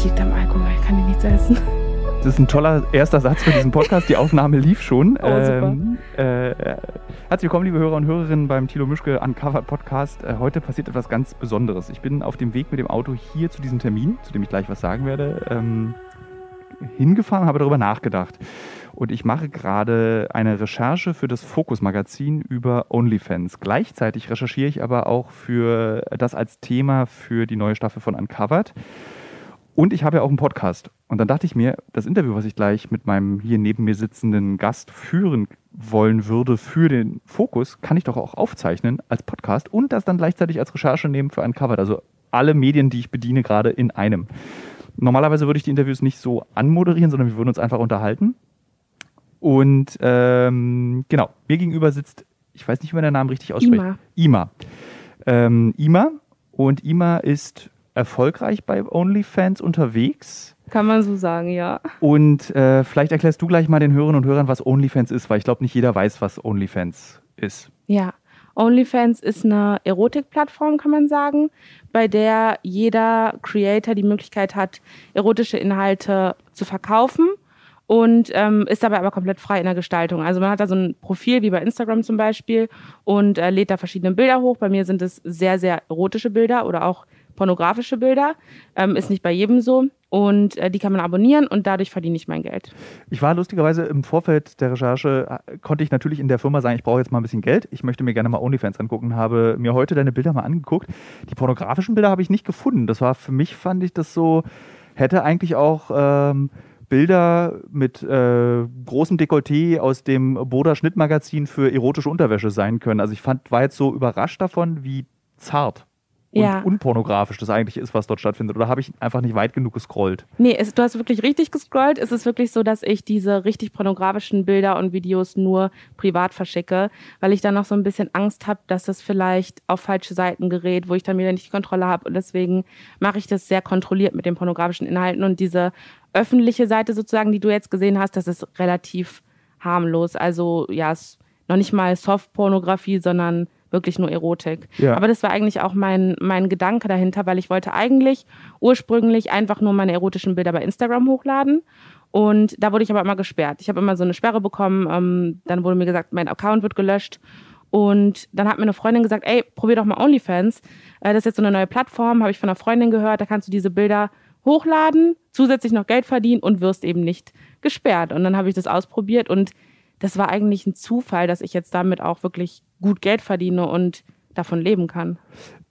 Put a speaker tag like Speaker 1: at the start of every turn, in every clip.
Speaker 1: Es liegt am Alkohol, ich kann dir nichts essen.
Speaker 2: Das ist ein toller erster Satz für diesen Podcast. Die Aufnahme lief schon.
Speaker 1: Oh.
Speaker 2: Ähm, äh, herzlich willkommen, liebe Hörer und Hörerinnen beim Thilo Mischke Uncovered Podcast. Äh, heute passiert etwas ganz Besonderes. Ich bin auf dem Weg mit dem Auto hier zu diesem Termin, zu dem ich gleich was sagen werde, ähm, hingefahren, habe darüber nachgedacht. Und ich mache gerade eine Recherche für das Fokus-Magazin über OnlyFans. Gleichzeitig recherchiere ich aber auch für das als Thema für die neue Staffel von Uncovered. Und ich habe ja auch einen Podcast. Und dann dachte ich mir, das Interview, was ich gleich mit meinem hier neben mir sitzenden Gast führen wollen würde für den Fokus, kann ich doch auch aufzeichnen als Podcast und das dann gleichzeitig als Recherche nehmen für Uncovered. Also alle Medien, die ich bediene, gerade in einem. Normalerweise würde ich die Interviews nicht so anmoderieren, sondern wir würden uns einfach unterhalten. Und ähm, genau, mir gegenüber sitzt, ich weiß nicht, wie man den Namen richtig ausspricht.
Speaker 1: Ima.
Speaker 2: Ima. Ähm, Ima. Und Ima ist erfolgreich bei OnlyFans unterwegs.
Speaker 1: Kann man so sagen, ja.
Speaker 2: Und äh, vielleicht erklärst du gleich mal den Hörerinnen und Hörern, was OnlyFans ist, weil ich glaube, nicht jeder weiß, was OnlyFans ist.
Speaker 1: Ja. OnlyFans ist eine Erotikplattform, kann man sagen, bei der jeder Creator die Möglichkeit hat, erotische Inhalte zu verkaufen und ähm, ist dabei aber komplett frei in der Gestaltung. Also man hat da so ein Profil wie bei Instagram zum Beispiel und äh, lädt da verschiedene Bilder hoch. Bei mir sind es sehr, sehr erotische Bilder oder auch pornografische Bilder. Ähm, ist nicht bei jedem so. Und äh, die kann man abonnieren und dadurch verdiene ich mein Geld.
Speaker 2: Ich war lustigerweise im Vorfeld der Recherche, äh, konnte ich natürlich in der Firma sagen, ich brauche jetzt mal ein bisschen Geld. Ich möchte mir gerne mal OnlyFans angucken, habe mir heute deine Bilder mal angeguckt. Die pornografischen Bilder habe ich nicht gefunden. Das war für mich, fand ich das so, hätte eigentlich auch ähm, Bilder mit äh, großem Dekolleté aus dem Boda Schnittmagazin für erotische Unterwäsche sein können. Also ich fand, war jetzt so überrascht davon, wie zart und
Speaker 1: Ja.
Speaker 2: unpornografisch das eigentlich ist, was dort stattfindet. Oder habe ich einfach nicht weit genug gescrollt?
Speaker 1: Nee, es, du hast wirklich richtig gescrollt. Es ist wirklich so, dass ich diese richtig pornografischen Bilder und Videos nur privat verschicke, weil ich dann noch so ein bisschen Angst habe, dass das vielleicht auf falsche Seiten gerät, wo ich dann wieder nicht die Kontrolle habe. Und deswegen mache ich das sehr kontrolliert mit den pornografischen Inhalten. Und diese öffentliche Seite sozusagen, die du jetzt gesehen hast, das ist relativ harmlos. Also ja, es ist noch nicht mal Soft-Pornografie, sondern wirklich nur Erotik.
Speaker 2: Ja.
Speaker 1: Aber das war eigentlich auch mein, mein Gedanke dahinter, weil ich wollte eigentlich ursprünglich einfach nur meine erotischen Bilder bei Instagram hochladen. Und da wurde ich aber immer gesperrt. Ich habe immer so eine Sperre bekommen. Ähm, dann wurde mir gesagt, mein Account wird gelöscht. Und dann hat mir eine Freundin gesagt, ey, probier doch mal OnlyFans. Äh, das ist jetzt so eine neue Plattform, habe ich von einer Freundin gehört. Da kannst du diese Bilder hochladen, zusätzlich noch Geld verdienen und wirst eben nicht gesperrt. Und dann habe ich das ausprobiert und das war eigentlich ein Zufall, dass ich jetzt damit auch wirklich gut Geld verdiene und davon leben kann.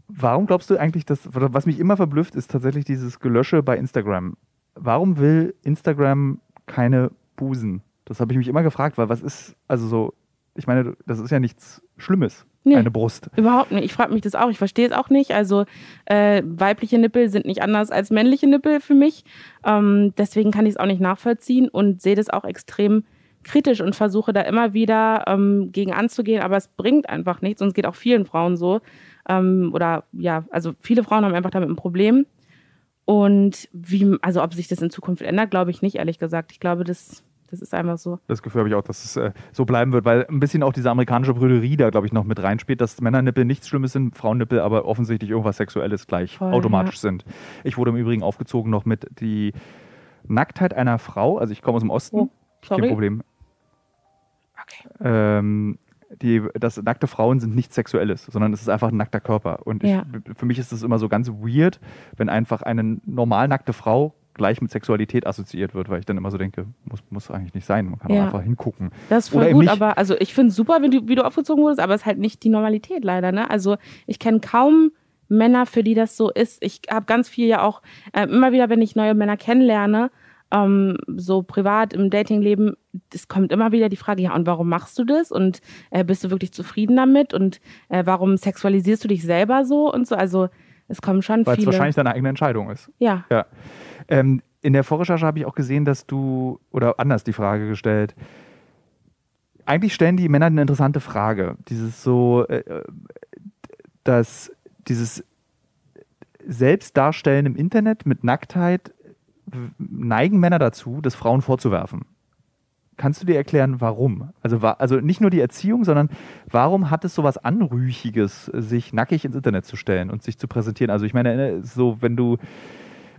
Speaker 2: Warum glaubst du eigentlich, dass, was mich immer verblüfft, ist tatsächlich dieses Gelösche bei Instagram. Warum will Instagram keine Busen? Das habe ich mich immer gefragt, weil was ist, also so, ich meine, das ist ja nichts Schlimmes,
Speaker 1: Nee.
Speaker 2: eine Brust.
Speaker 1: Überhaupt nicht. Ich frage mich das auch. Ich verstehe es auch nicht. Also äh, weibliche Nippel sind nicht anders als männliche Nippel für mich. Ähm, deswegen kann ich es auch nicht nachvollziehen und sehe das auch extrem kritisch und versuche da immer wieder ähm, gegen anzugehen. Aber es bringt einfach nichts und es geht auch vielen Frauen so. Ähm, oder ja, also viele Frauen haben einfach damit ein Problem. Und wie, also ob sich das in Zukunft ändert, glaube ich nicht, ehrlich gesagt. Ich glaube, das, das ist einfach so.
Speaker 2: Das Gefühl habe ich auch, dass es äh, so bleiben wird, weil ein bisschen auch diese amerikanische Brüderie da, glaube ich, noch mit reinspielt, dass Männernippel nichts Schlimmes sind, Frauennippel aber offensichtlich irgendwas Sexuelles gleich
Speaker 1: Voll,
Speaker 2: automatisch sind. Ich wurde im Übrigen aufgezogen noch mit die Nacktheit einer Frau, also ich komme aus dem Osten,
Speaker 1: Oh,
Speaker 2: kein
Speaker 1: sorry.
Speaker 2: Problem. Ähm, die, dass nackte Frauen sind nichts Sexuelles, sondern es ist einfach ein nackter Körper. Und ich,
Speaker 1: Ja.
Speaker 2: für mich ist es immer so ganz weird, wenn einfach eine normal nackte Frau gleich mit Sexualität assoziiert wird, weil ich dann immer so denke, muss, muss eigentlich nicht sein. Man kann
Speaker 1: Ja.
Speaker 2: auch einfach hingucken.
Speaker 1: Das ist
Speaker 2: Oder
Speaker 1: voll
Speaker 2: eben
Speaker 1: gut, aber also ich finde es super, wie du, wie du aufgezogen wurdest, aber es ist halt nicht die Normalität leider. Ne? Also ich kenne kaum Männer, für die das so ist. Ich habe ganz viel ja auch, äh, immer wieder, wenn ich neue Männer kennenlerne, ähm, so privat im Datingleben, es kommt immer wieder die Frage, ja, und warum machst du das? Und äh, bist du wirklich zufrieden damit? Und äh, warum sexualisierst du dich selber so und so? Also es kommen schon
Speaker 2: Weil es
Speaker 1: viele.
Speaker 2: wahrscheinlich deine eigene Entscheidung ist.
Speaker 1: ja,
Speaker 2: Ja. Ähm, in der Vorrecherche habe ich auch gesehen, dass du, oder anders die Frage gestellt, eigentlich stellen die Männer eine interessante Frage. Dieses so, äh, äh, dass dieses Selbstdarstellen im Internet mit Nacktheit neigen Männer dazu, das Frauen vorzuwerfen. Kannst du dir erklären, warum? Also, also nicht nur die Erziehung, sondern warum hat es so was Anrüchiges, sich nackig ins Internet zu stellen und sich zu präsentieren? Also ich meine, so wenn du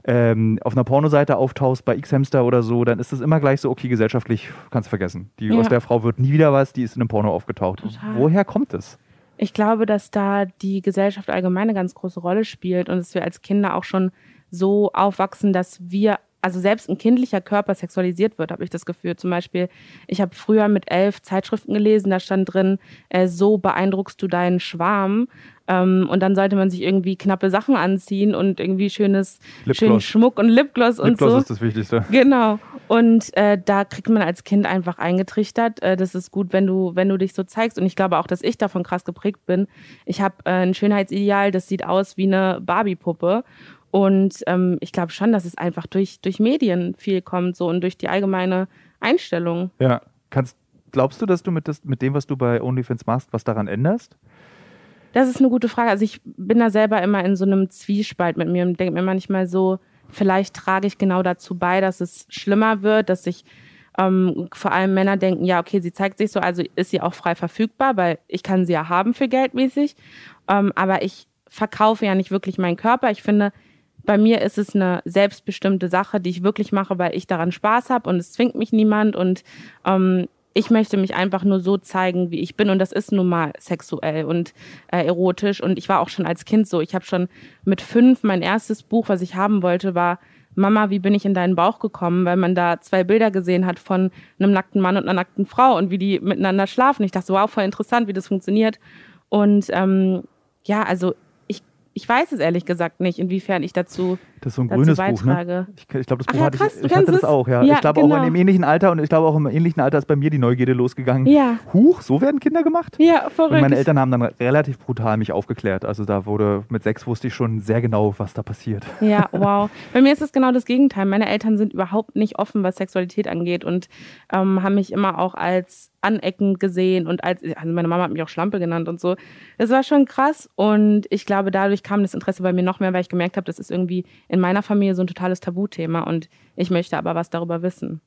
Speaker 2: ähm, auf einer Pornoseite auftauchst bei X-Hamster oder so, dann ist das immer gleich so, okay, gesellschaftlich kannst du vergessen. Die,
Speaker 1: Ja.
Speaker 2: Aus der Frau wird nie wieder was, die ist in einem Porno aufgetaucht.
Speaker 1: Total.
Speaker 2: Woher kommt es?
Speaker 1: Ich glaube, dass da die Gesellschaft allgemein eine ganz große Rolle spielt und dass wir als Kinder auch schon so aufwachsen, dass wir, also selbst ein kindlicher Körper sexualisiert wird, habe ich das Gefühl. Zum Beispiel, ich habe früher mit elf Zeitschriften gelesen, da stand drin, äh, so beeindruckst du deinen Schwarm. Ähm, und dann sollte man sich irgendwie knappe Sachen anziehen und irgendwie schönes,
Speaker 2: Lipgloss.
Speaker 1: schönen Schmuck und Lipgloss, und
Speaker 2: Lipgloss
Speaker 1: so.
Speaker 2: ist das Wichtigste.
Speaker 1: Genau. Und äh, da kriegt man als Kind einfach eingetrichtert, äh, das ist gut, wenn du, wenn du dich so zeigst. Und ich glaube auch, dass ich davon krass geprägt bin. Ich habe äh, ein Schönheitsideal, das sieht aus wie eine Barbie-Puppe. Und ähm, ich glaube schon, dass es einfach durch, durch Medien viel kommt so und durch die allgemeine Einstellung.
Speaker 2: Ja. Kannst, glaubst du, dass du mit, das, mit dem, was du bei OnlyFans machst, was daran änderst?
Speaker 1: Das ist eine gute Frage. Also ich bin da selber immer in so einem Zwiespalt mit mir und denke mir manchmal so, vielleicht trage ich genau dazu bei, dass es schlimmer wird, dass sich ähm, vor allem Männer denken, ja, okay, sie zeigt sich so, also ist sie auch frei verfügbar, weil ich kann sie ja haben für geldmäßig. Ähm, aber ich verkaufe ja nicht wirklich meinen Körper. Ich finde, bei mir ist es eine selbstbestimmte Sache, die ich wirklich mache, weil ich daran Spaß habe und es zwingt mich niemand und ähm, ich möchte mich einfach nur so zeigen, wie ich bin und das ist nun mal sexuell und äh, erotisch und ich war auch schon als Kind so. Ich habe schon mit fünf mein erstes Buch, was ich haben wollte, war Mama, wie bin ich in deinen Bauch gekommen, weil man da zwei Bilder gesehen hat von einem nackten Mann und einer nackten Frau und wie die miteinander schlafen. Ich dachte, wow, voll interessant, wie das funktioniert. Und ähm, ja, also ich, weiß es ehrlich gesagt nicht, inwiefern ich dazu,
Speaker 2: Das ist so ein grünes Buch, ne? Ich, ich glaube, das
Speaker 1: Ach
Speaker 2: Buch
Speaker 1: ja,
Speaker 2: hatte
Speaker 1: krass,
Speaker 2: ich, ich hatte das auch, ja.
Speaker 1: Ja,
Speaker 2: ich glaube
Speaker 1: genau.
Speaker 2: auch in dem ähnlichen Alter und ich glaube auch im ähnlichen Alter ist bei mir die Neugierde losgegangen.
Speaker 1: Ja,
Speaker 2: Huch, so werden Kinder gemacht?
Speaker 1: ja,
Speaker 2: Und
Speaker 1: verrückt.
Speaker 2: meine Eltern haben dann relativ brutal mich aufgeklärt. Also da wurde mit sechs wusste ich schon sehr genau, was da passiert.
Speaker 1: Ja, wow. Bei mir ist es genau das Gegenteil. Meine Eltern sind überhaupt nicht offen, was Sexualität angeht und ähm, haben mich immer auch als aneckend gesehen und als, also meine Mama hat mich auch Schlampe genannt und so. Das war schon krass und ich glaube, dadurch kam das Interesse bei mir noch mehr, weil ich gemerkt habe, das ist irgendwie in meiner Familie so ein totales Tabuthema und ich möchte aber was darüber wissen.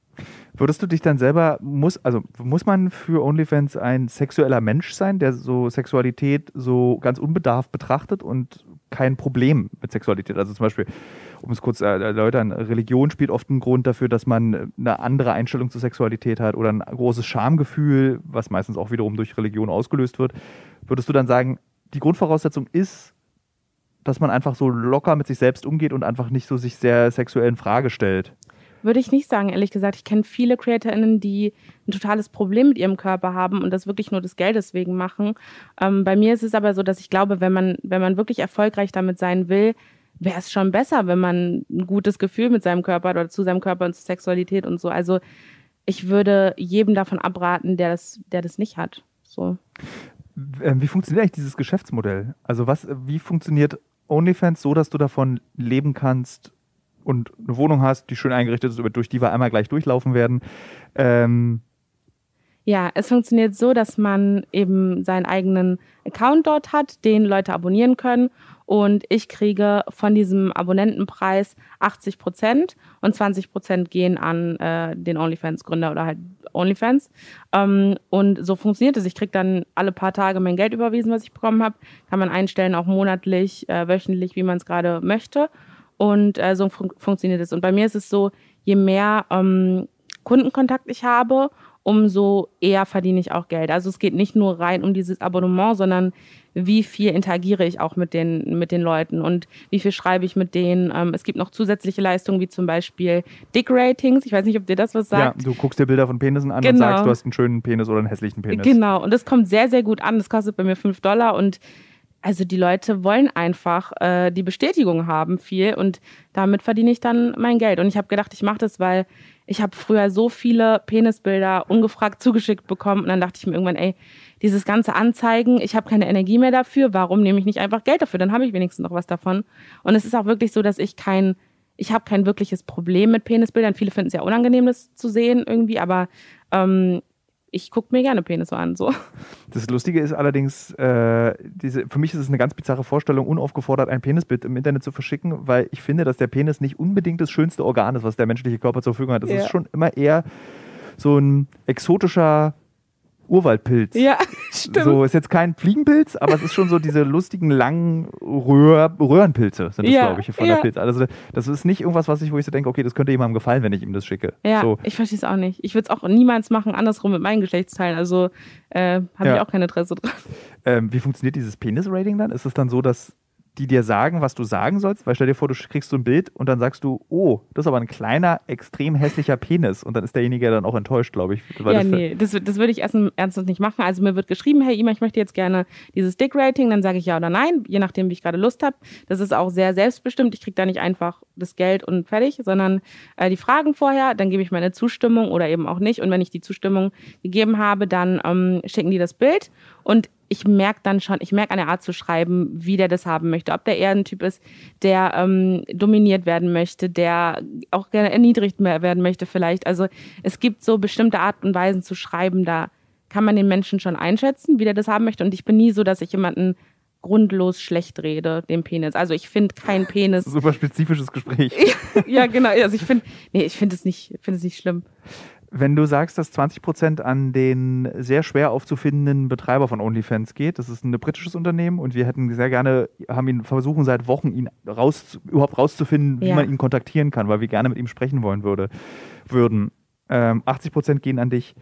Speaker 2: Würdest du dich dann selber, muss, also muss man für OnlyFans ein sexueller Mensch sein, der so Sexualität so ganz unbedarft betrachtet und kein Problem mit Sexualität? Also zum Beispiel, um es kurz zu erläutern, Religion spielt oft einen Grund dafür, dass man eine andere Einstellung zur Sexualität hat oder ein großes Schamgefühl, was meistens auch wiederum durch Religion ausgelöst wird. Würdest du dann sagen, die Grundvoraussetzung ist, dass man einfach so locker mit sich selbst umgeht und einfach nicht so sich sehr sexuell in Frage stellt?
Speaker 1: Würde ich nicht sagen, ehrlich gesagt. Ich kenne viele CreatorInnen, die ein totales Problem mit ihrem Körper haben und das wirklich nur des Geldes wegen machen. Ähm, bei mir ist es aber so, dass ich glaube, wenn man, wenn man wirklich erfolgreich damit sein will, wäre es schon besser, wenn man ein gutes Gefühl mit seinem Körper hat oder zu seinem Körper und zur Sexualität und so. Also ich würde jedem davon abraten, der das, der das nicht hat. So.
Speaker 2: Ähm, Wie funktioniert eigentlich dieses Geschäftsmodell? Also was, wie funktioniert OnlyFans so, dass du davon leben kannst und eine Wohnung hast, die schön eingerichtet ist, durch die wir einmal gleich durchlaufen werden? Ähm,
Speaker 1: Ja, es funktioniert so, dass man eben seinen eigenen Account dort hat, den Leute abonnieren können. Und ich kriege von diesem Abonnentenpreis 80 Prozent und 20 Prozent gehen an äh, den OnlyFans-Gründer oder halt OnlyFans. Ähm, und so funktioniert es. Ich kriege dann alle paar Tage mein Geld überwiesen, was ich bekommen habe. Kann man einstellen, auch monatlich, äh, wöchentlich, wie man es gerade möchte. Und äh, so fun funktioniert es. Und bei mir ist es so, je mehr ähm, Kundenkontakt ich habe, umso eher verdiene ich auch Geld. Also es geht nicht nur rein um dieses Abonnement, sondern wie viel interagiere ich auch mit den, mit den Leuten und wie viel schreibe ich mit denen. Ähm, es gibt noch zusätzliche Leistungen, wie zum Beispiel Dick-Ratings. Ich weiß nicht, ob dir das was
Speaker 2: ja,
Speaker 1: sagt.
Speaker 2: du guckst dir Bilder von Penissen an und
Speaker 1: Genau.
Speaker 2: sagst, du hast einen schönen Penis oder einen hässlichen Penis.
Speaker 1: Genau, und das kommt sehr, sehr gut an. Das kostet bei mir 5 Dollar und also die Leute wollen einfach äh, die Bestätigung haben viel und damit verdiene ich dann mein Geld. Und ich habe gedacht, ich mache das, weil ich habe früher so viele Penisbilder ungefragt zugeschickt bekommen und dann dachte ich mir irgendwann, ey, dieses ganze Anzeigen, ich habe keine Energie mehr dafür, warum nehme ich nicht einfach Geld dafür? Dann habe ich wenigstens noch was davon. Und es ist auch wirklich so, dass ich kein, ich habe kein wirkliches Problem mit Penisbildern. Viele finden es ja unangenehm, das zu sehen irgendwie, aber ähm, ich gucke mir gerne Penisse an. So.
Speaker 2: Das Lustige ist allerdings, äh, diese, für mich ist es eine ganz bizarre Vorstellung, unaufgefordert ein Penisbild im Internet zu verschicken, weil ich finde, dass der Penis nicht unbedingt das schönste Organ ist, was der menschliche Körper zur Verfügung hat. Das
Speaker 1: Ja.
Speaker 2: ist schon immer eher so ein exotischer Urwaldpilz.
Speaker 1: Ja, Stimmt.
Speaker 2: So ist jetzt kein Fliegenpilz, aber es ist schon so diese lustigen langen Röhr Röhrenpilze sind das,
Speaker 1: Ja,
Speaker 2: glaube ich, von
Speaker 1: ja.
Speaker 2: der Pilz. Also das ist nicht irgendwas, was ich, wo ich so denke, okay, das könnte jemandem gefallen, wenn ich ihm das schicke.
Speaker 1: Ja,
Speaker 2: So.
Speaker 1: ich verstehe es auch nicht. Ich würde es auch niemals machen, andersrum mit meinen Geschlechtsteilen. Also äh, habe
Speaker 2: Ja.
Speaker 1: ich auch kein Interesse dran.
Speaker 2: Ähm, wie funktioniert dieses Penis-Rating dann? Ist es dann so, dass die dir sagen, was du sagen sollst? Weil stell dir vor, du kriegst so ein Bild und dann sagst du, oh, das ist aber ein kleiner, extrem hässlicher Penis. Und dann ist derjenige dann auch enttäuscht, glaube ich.
Speaker 1: ja,
Speaker 2: das-
Speaker 1: nee, das, das würde ich ernsthaft nicht machen. Also mir wird geschrieben, hey Ima, ich möchte jetzt gerne dieses Dick-Rating, dann sage ich ja oder nein, je nachdem, wie ich gerade Lust habe. Das ist auch sehr selbstbestimmt. Ich kriege da nicht einfach das Geld und fertig, sondern äh, die Fragen vorher, dann gebe ich meine Zustimmung oder eben auch nicht. Und wenn ich die Zustimmung gegeben habe, dann ähm, schicken die das Bild und ich merke dann schon, ich merke an der Art zu schreiben, wie der das haben möchte. Ob der eher ein Typ ist, der ähm, dominiert werden möchte, der auch gerne erniedrigt werden möchte vielleicht. Also es gibt so bestimmte Art und Weisen zu schreiben, da kann man den Menschen schon einschätzen, wie der das haben möchte. Und ich bin nie so, dass ich jemanden grundlos schlecht rede, dem Penis. Also ich finde kein Penis.
Speaker 2: Super spezifisches Gespräch.
Speaker 1: ja, genau. Also ich finde, nee, ich finde es nicht, finde es nicht schlimm.
Speaker 2: Wenn du sagst, dass 20 Prozent an den sehr schwer aufzufindenden Betreiber von OnlyFans geht, das ist ein britisches Unternehmen und wir hätten sehr gerne, haben ihn versuchen seit Wochen, ihn raus, überhaupt rauszufinden, wie
Speaker 1: Ja.
Speaker 2: man ihn kontaktieren kann, weil wir gerne mit ihm sprechen wollen würde, würden. Ähm, 80 Prozent gehen an dich.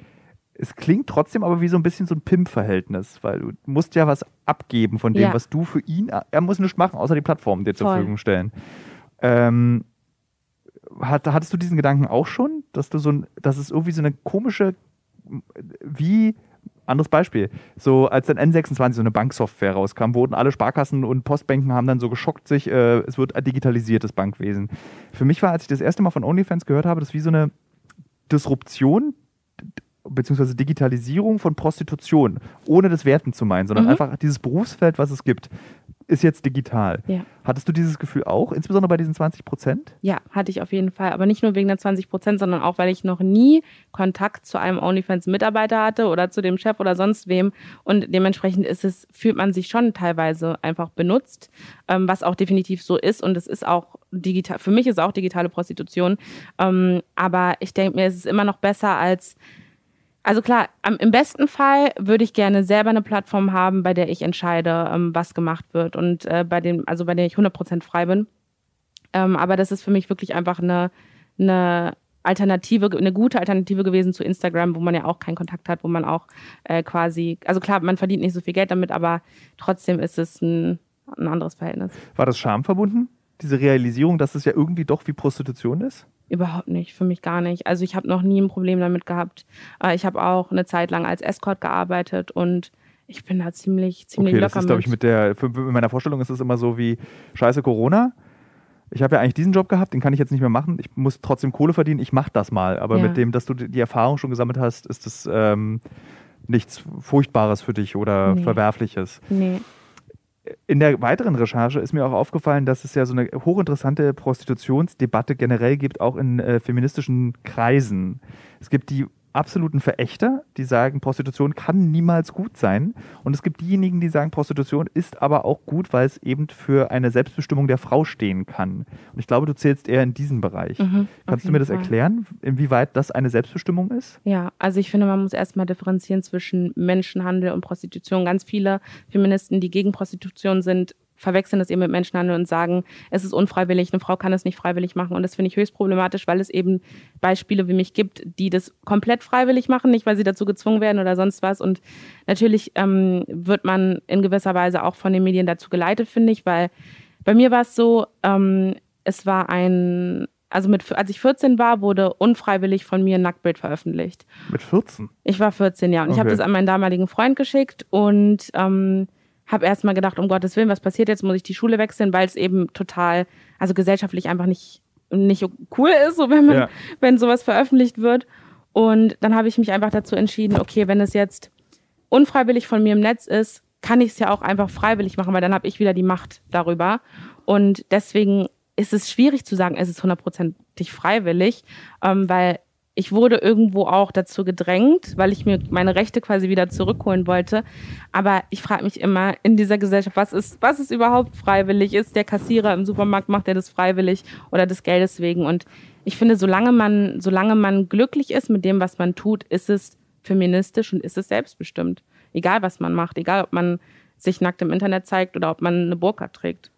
Speaker 2: Es klingt trotzdem aber wie so ein bisschen so ein Pimp-Verhältnis, weil du musst ja was abgeben von dem,
Speaker 1: Ja.
Speaker 2: was du für ihn, er muss nichts machen, außer die Plattform dir zur
Speaker 1: Voll.
Speaker 2: Verfügung stellen. Ähm, hat, hattest du diesen Gedanken auch schon, dass du so ein, dass es irgendwie so eine komische, wie, anderes Beispiel, so als dann N26 so eine Banksoftware rauskam, wurden alle Sparkassen und Postbanken haben dann so geschockt sich, äh, es wird digitalisiert, das Bankwesen. Für mich war, als ich das erste Mal von OnlyFans gehört habe, das wie so eine Disruption beziehungsweise Digitalisierung von Prostitution, ohne das Werten zu meinen, sondern
Speaker 1: Mhm.
Speaker 2: einfach dieses Berufsfeld, was es gibt, ist jetzt digital.
Speaker 1: Ja.
Speaker 2: Hattest du dieses Gefühl auch, insbesondere bei diesen 20 Prozent?
Speaker 1: Ja, hatte ich auf jeden Fall. Aber nicht nur wegen der 20 Prozent, sondern auch, weil ich noch nie Kontakt zu einem OnlyFans-Mitarbeiter hatte oder zu dem Chef oder sonst wem. Und dementsprechend ist es, fühlt man sich schon teilweise einfach benutzt, ähm, was auch definitiv so ist. Und es ist auch digital, für mich ist es auch digitale Prostitution. Ähm, aber ich denke mir, es ist immer noch besser als also klar, im besten Fall würde ich gerne selber eine Plattform haben, bei der ich entscheide, ähm, was gemacht wird und äh, bei dem, also bei der ich 100% frei bin. Ähm, aber das ist für mich wirklich einfach eine, eine Alternative, eine gute Alternative gewesen zu Instagram, wo man ja auch keinen Kontakt hat, wo man auch äh, quasi, also klar, man verdient nicht so viel Geld damit, aber trotzdem ist es ein, ein anderes Verhältnis.
Speaker 2: War das Scham verbunden? Diese Realisierung, dass es ja irgendwie doch wie Prostitution ist?
Speaker 1: Überhaupt nicht, für mich gar nicht. Also ich habe noch nie ein Problem damit gehabt. Äh, ich habe auch eine Zeit lang als Escort gearbeitet und ich bin da ziemlich, ziemlich
Speaker 2: Okay, das
Speaker 1: locker
Speaker 2: ist, glaube ich, mit der, in meiner Vorstellung ist es immer so wie, scheiße Corona, ich habe ja eigentlich diesen Job gehabt, den kann ich jetzt nicht mehr machen, ich muss trotzdem Kohle verdienen, ich mache das mal. Aber
Speaker 1: Ja.
Speaker 2: mit dem, dass du die die Erfahrung schon gesammelt hast, ist das ähm, nichts Furchtbares für dich oder
Speaker 1: Nee.
Speaker 2: Verwerfliches.
Speaker 1: Nee.
Speaker 2: In der weiteren Recherche ist mir auch aufgefallen, dass es ja so eine hochinteressante Prostitutionsdebatte generell gibt, auch in äh, feministischen Kreisen. Es gibt die absoluten Verächter, die sagen, Prostitution kann niemals gut sein. Und es gibt diejenigen, die sagen, Prostitution ist aber auch gut, weil es eben für eine Selbstbestimmung der Frau stehen kann. Und ich glaube, du zählst eher in diesen Bereich.
Speaker 1: Mhm,
Speaker 2: Kannst du mir das
Speaker 1: Fall.
Speaker 2: erklären, inwieweit das eine Selbstbestimmung ist?
Speaker 1: Ja, also ich finde, man muss erstmal differenzieren zwischen Menschenhandel und Prostitution. Ganz viele Feministen, die gegen Prostitution sind, verwechseln das eben mit Menschenhandel und sagen, es ist unfreiwillig, eine Frau kann es nicht freiwillig machen. Und das finde ich höchst problematisch, weil es eben Beispiele wie mich gibt, die das komplett freiwillig machen, nicht weil sie dazu gezwungen werden oder sonst was. Und natürlich ähm, wird man in gewisser Weise auch von den Medien dazu geleitet, finde ich, weil bei mir war es so, ähm, es war ein, also mit, als ich 14 war, wurde unfreiwillig von mir ein Nacktbild veröffentlicht.
Speaker 2: Mit 14?
Speaker 1: Ich war 14, ja. Und ich habe
Speaker 2: Okay.
Speaker 1: das an meinen damaligen Freund geschickt und ähm, habe erstmal gedacht, um Gottes Willen, was passiert jetzt? Muss ich die Schule wechseln, weil es eben total, also gesellschaftlich einfach nicht, nicht cool ist, so wenn man,
Speaker 2: Ja.
Speaker 1: wenn sowas veröffentlicht wird. Und dann habe ich mich einfach dazu entschieden, okay, wenn es jetzt unfreiwillig von mir im Netz ist, kann ich es ja auch einfach freiwillig machen, weil dann habe ich wieder die Macht darüber. Und deswegen ist es schwierig zu sagen, es ist hundertprozentig freiwillig, ähm, weil ich wurde irgendwo auch dazu gedrängt, weil ich mir meine Rechte quasi wieder zurückholen wollte. Aber ich frage mich immer in dieser Gesellschaft, was ist, was ist überhaupt freiwillig? Ist der Kassierer im Supermarkt, macht er das freiwillig oder des Geldes wegen? Und ich finde, solange man, solange man glücklich ist mit dem, was man tut, ist es feministisch und ist es selbstbestimmt. Egal, was man macht, egal, ob man sich nackt im Internet zeigt oder ob man eine Burka trägt.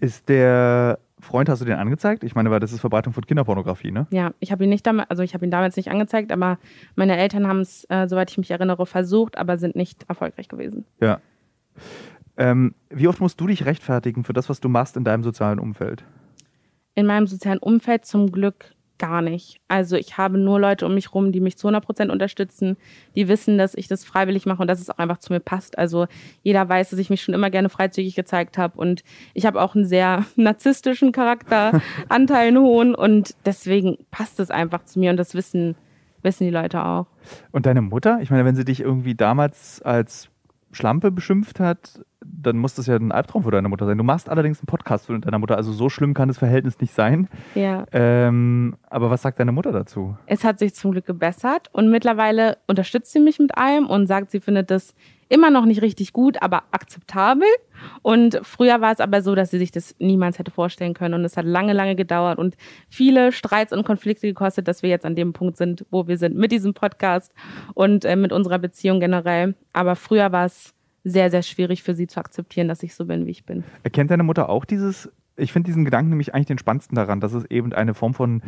Speaker 2: Ist der Freund, hast du den angezeigt? Ich meine, weil das ist Verbreitung von Kinderpornografie, ne?
Speaker 1: Ja, ich habe ihn nicht damals, also ich habe ihn damals nicht angezeigt, aber meine Eltern haben es, äh, soweit ich mich erinnere, versucht, aber sind nicht erfolgreich gewesen.
Speaker 2: Ja. Ähm, wie oft musst du dich rechtfertigen für das, was du machst in deinem sozialen Umfeld?
Speaker 1: In meinem sozialen Umfeld zum Glück gar nicht. Also ich habe nur Leute um mich rum, die mich zu 100 Prozent unterstützen, die wissen, dass ich das freiwillig mache und dass es auch einfach zu mir passt. Also jeder weiß, dass ich mich schon immer gerne freizügig gezeigt habe und ich habe auch einen sehr narzisstischen Charakter, Anteilen hohen und deswegen passt es einfach zu mir und das wissen, wissen die Leute auch.
Speaker 2: Und deine Mutter? Ich meine, wenn sie dich irgendwie damals als Schlampe beschimpft hat, dann muss das ja ein Albtraum für deine Mutter sein. Du machst allerdings einen Podcast für deine Mutter, also so schlimm kann das Verhältnis nicht sein.
Speaker 1: Ja.
Speaker 2: Ähm, aber was sagt deine Mutter dazu?
Speaker 1: Es hat sich zum Glück gebessert und mittlerweile unterstützt sie mich mit allem und sagt, sie findet das immer noch nicht richtig gut, aber akzeptabel. Und früher war es aber so, dass sie sich das niemals hätte vorstellen können. Und es hat lange, lange gedauert und viele Streits und Konflikte gekostet, dass wir jetzt an dem Punkt sind, wo wir sind mit diesem Podcast und äh, mit unserer Beziehung generell. Aber früher war es sehr, sehr schwierig für sie zu akzeptieren, dass ich so bin, wie ich bin.
Speaker 2: Erkennt deine Mutter auch dieses, ich finde diesen Gedanken nämlich eigentlich den spannendsten daran, dass es eben eine Form von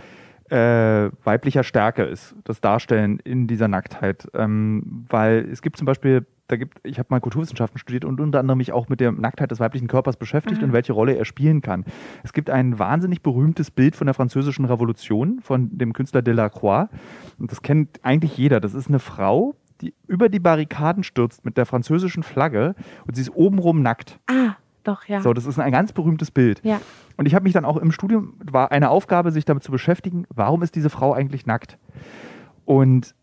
Speaker 2: äh, weiblicher Stärke ist, das Darstellen in dieser Nacktheit. Ähm, weil es gibt zum Beispiel, da gibt, ich habe mal Kulturwissenschaften studiert und unter anderem mich auch mit der Nacktheit des weiblichen Körpers beschäftigt mhm. und welche Rolle er spielen kann. Es gibt ein wahnsinnig berühmtes Bild von der französischen Revolution von dem Künstler Delacroix. Und das kennt eigentlich jeder. Das ist eine Frau, die über die Barrikaden stürzt mit der französischen Flagge und sie ist obenrum nackt.
Speaker 1: Ah, doch, ja.
Speaker 2: So, das ist ein ganz berühmtes Bild.
Speaker 1: Ja.
Speaker 2: Und ich habe mich dann auch im Studium, war eine Aufgabe, sich damit zu beschäftigen, warum ist diese Frau eigentlich nackt? Und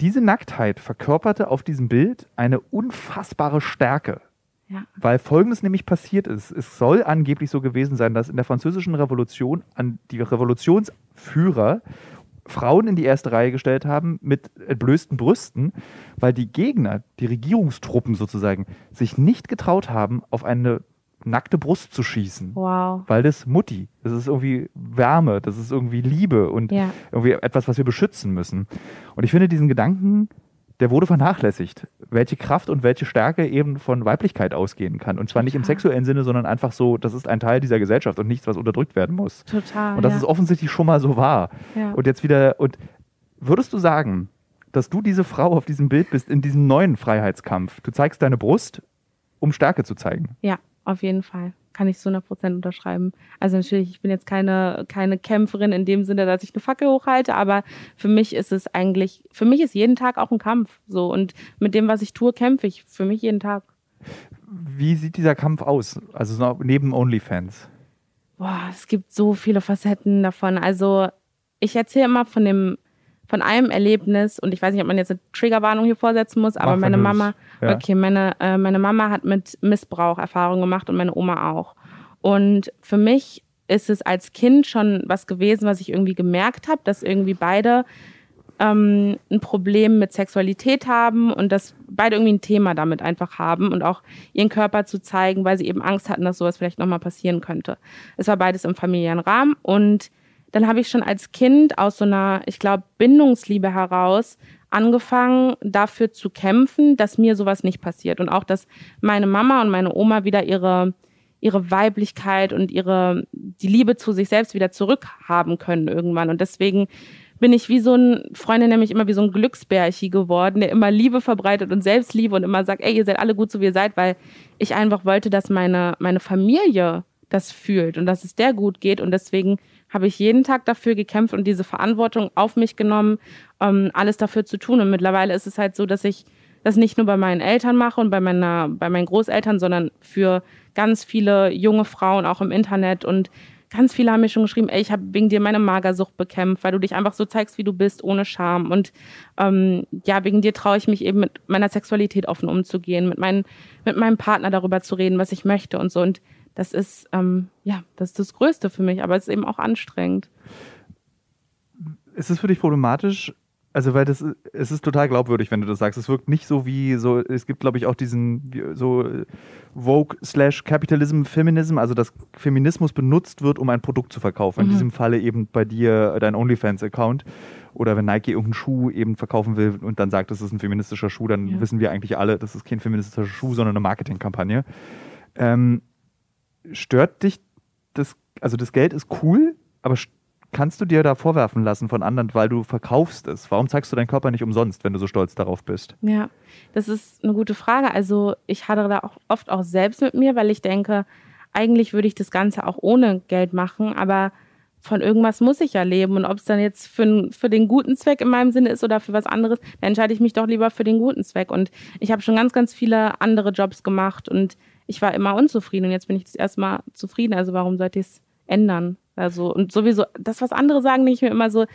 Speaker 2: diese Nacktheit verkörperte auf diesem Bild eine unfassbare Stärke.
Speaker 1: Ja.
Speaker 2: Weil folgendes nämlich passiert ist. Es soll angeblich so gewesen sein, dass in der französischen Revolution an die Revolutionsführer Frauen in die erste Reihe gestellt haben mit entblößten Brüsten, weil die Gegner, die Regierungstruppen sozusagen, sich nicht getraut haben, auf eine nackte Brust zu schießen.
Speaker 1: Wow.
Speaker 2: Weil das Mutti, das ist irgendwie Wärme, das ist irgendwie Liebe und
Speaker 1: ja.
Speaker 2: irgendwie etwas, was wir beschützen müssen. Und ich finde diesen Gedanken der wurde vernachlässigt, welche Kraft und welche Stärke eben von Weiblichkeit ausgehen kann. Und zwar nicht im sexuellen Sinne, sondern einfach so, das ist ein Teil dieser Gesellschaft und nichts, was unterdrückt werden muss.
Speaker 1: Total.
Speaker 2: Und das
Speaker 1: ja.
Speaker 2: ist offensichtlich schon mal so wahr.
Speaker 1: Ja.
Speaker 2: Und jetzt wieder, und würdest du sagen, dass du diese Frau auf diesem Bild bist in diesem neuen Freiheitskampf? Du zeigst deine Brust, um Stärke zu zeigen.
Speaker 1: Ja, auf jeden Fall kann ich zu 100% unterschreiben. Also natürlich, ich bin jetzt keine, keine Kämpferin in dem Sinne, dass ich eine Fackel hochhalte, aber für mich ist es eigentlich, für mich ist jeden Tag auch ein Kampf. So und mit dem, was ich tue, kämpfe ich für mich jeden Tag.
Speaker 2: Wie sieht dieser Kampf aus? Also neben OnlyFans?
Speaker 1: Boah, es gibt so viele Facetten davon. Also ich erzähle immer von dem von einem Erlebnis und ich weiß nicht, ob man jetzt eine Triggerwarnung hier vorsetzen muss, aber Mach meine Mama, ja. okay, meine, äh, meine Mama hat mit Missbrauch Erfahrungen gemacht und meine Oma auch. Und für mich ist es als Kind schon was gewesen, was ich irgendwie gemerkt habe, dass irgendwie beide ähm, ein Problem mit Sexualität haben und dass beide irgendwie ein Thema damit einfach haben und auch ihren Körper zu zeigen, weil sie eben Angst hatten, dass sowas vielleicht nochmal passieren könnte. Es war beides im familiären Rahmen und dann habe ich schon als Kind aus so einer, ich glaube, Bindungsliebe heraus angefangen, dafür zu kämpfen, dass mir sowas nicht passiert. Und auch, dass meine Mama und meine Oma wieder ihre, ihre Weiblichkeit und ihre, die Liebe zu sich selbst wieder zurückhaben können irgendwann. Und deswegen bin ich wie so ein, Freunde nämlich immer wie so ein Glücksbärchi geworden, der immer Liebe verbreitet und Selbstliebe und immer sagt, ey, ihr seid alle gut so wie ihr seid, weil ich einfach wollte, dass meine, meine Familie das fühlt und dass es der gut geht. Und deswegen habe ich jeden Tag dafür gekämpft und diese Verantwortung auf mich genommen, ähm, alles dafür zu tun. Und mittlerweile ist es halt so, dass ich das nicht nur bei meinen Eltern mache und bei, meiner, bei meinen Großeltern, sondern für ganz viele junge Frauen auch im Internet. Und ganz viele haben mir schon geschrieben, ey, ich habe wegen dir meine Magersucht bekämpft, weil du dich einfach so zeigst, wie du bist, ohne Scham. Und ähm, ja, wegen dir traue ich mich eben mit meiner Sexualität offen umzugehen, mit, mein, mit meinem Partner darüber zu reden, was ich möchte und so. Und das ist, ähm, ja, das ist das Größte für mich, aber es ist eben auch anstrengend.
Speaker 2: Ist es für dich problematisch? Also, weil das, es ist total glaubwürdig, wenn du das sagst. Es wirkt nicht so wie so, es gibt, glaube ich, auch diesen so Vogue slash Capitalism Feminism, also dass Feminismus benutzt wird, um ein Produkt zu verkaufen. Mhm. In diesem Falle eben bei dir dein OnlyFans-Account. Oder wenn Nike irgendeinen Schuh eben verkaufen will und dann sagt, das ist ein feministischer Schuh, dann ja. wissen wir eigentlich alle, das ist kein feministischer Schuh, sondern eine Marketingkampagne. Ähm, stört dich das, also das Geld ist cool, aber kannst du dir da vorwerfen lassen von anderen, weil du verkaufst es? Warum zeigst du deinen Körper nicht umsonst, wenn du so stolz darauf bist?
Speaker 1: Ja, das ist eine gute Frage. Also ich hadere da auch oft auch selbst mit mir, weil ich denke, eigentlich würde ich das Ganze auch ohne Geld machen, aber von irgendwas muss ich ja leben. Und ob es dann jetzt für, für den guten Zweck in meinem Sinne ist oder für was anderes, dann entscheide ich mich doch lieber für den guten Zweck. Und ich habe schon ganz, ganz viele andere Jobs gemacht und ich war immer unzufrieden. Und jetzt bin ich das erste Mal zufrieden. Also warum sollte ich es ändern? Also, und sowieso, das, was andere sagen, denke ich mir immer so,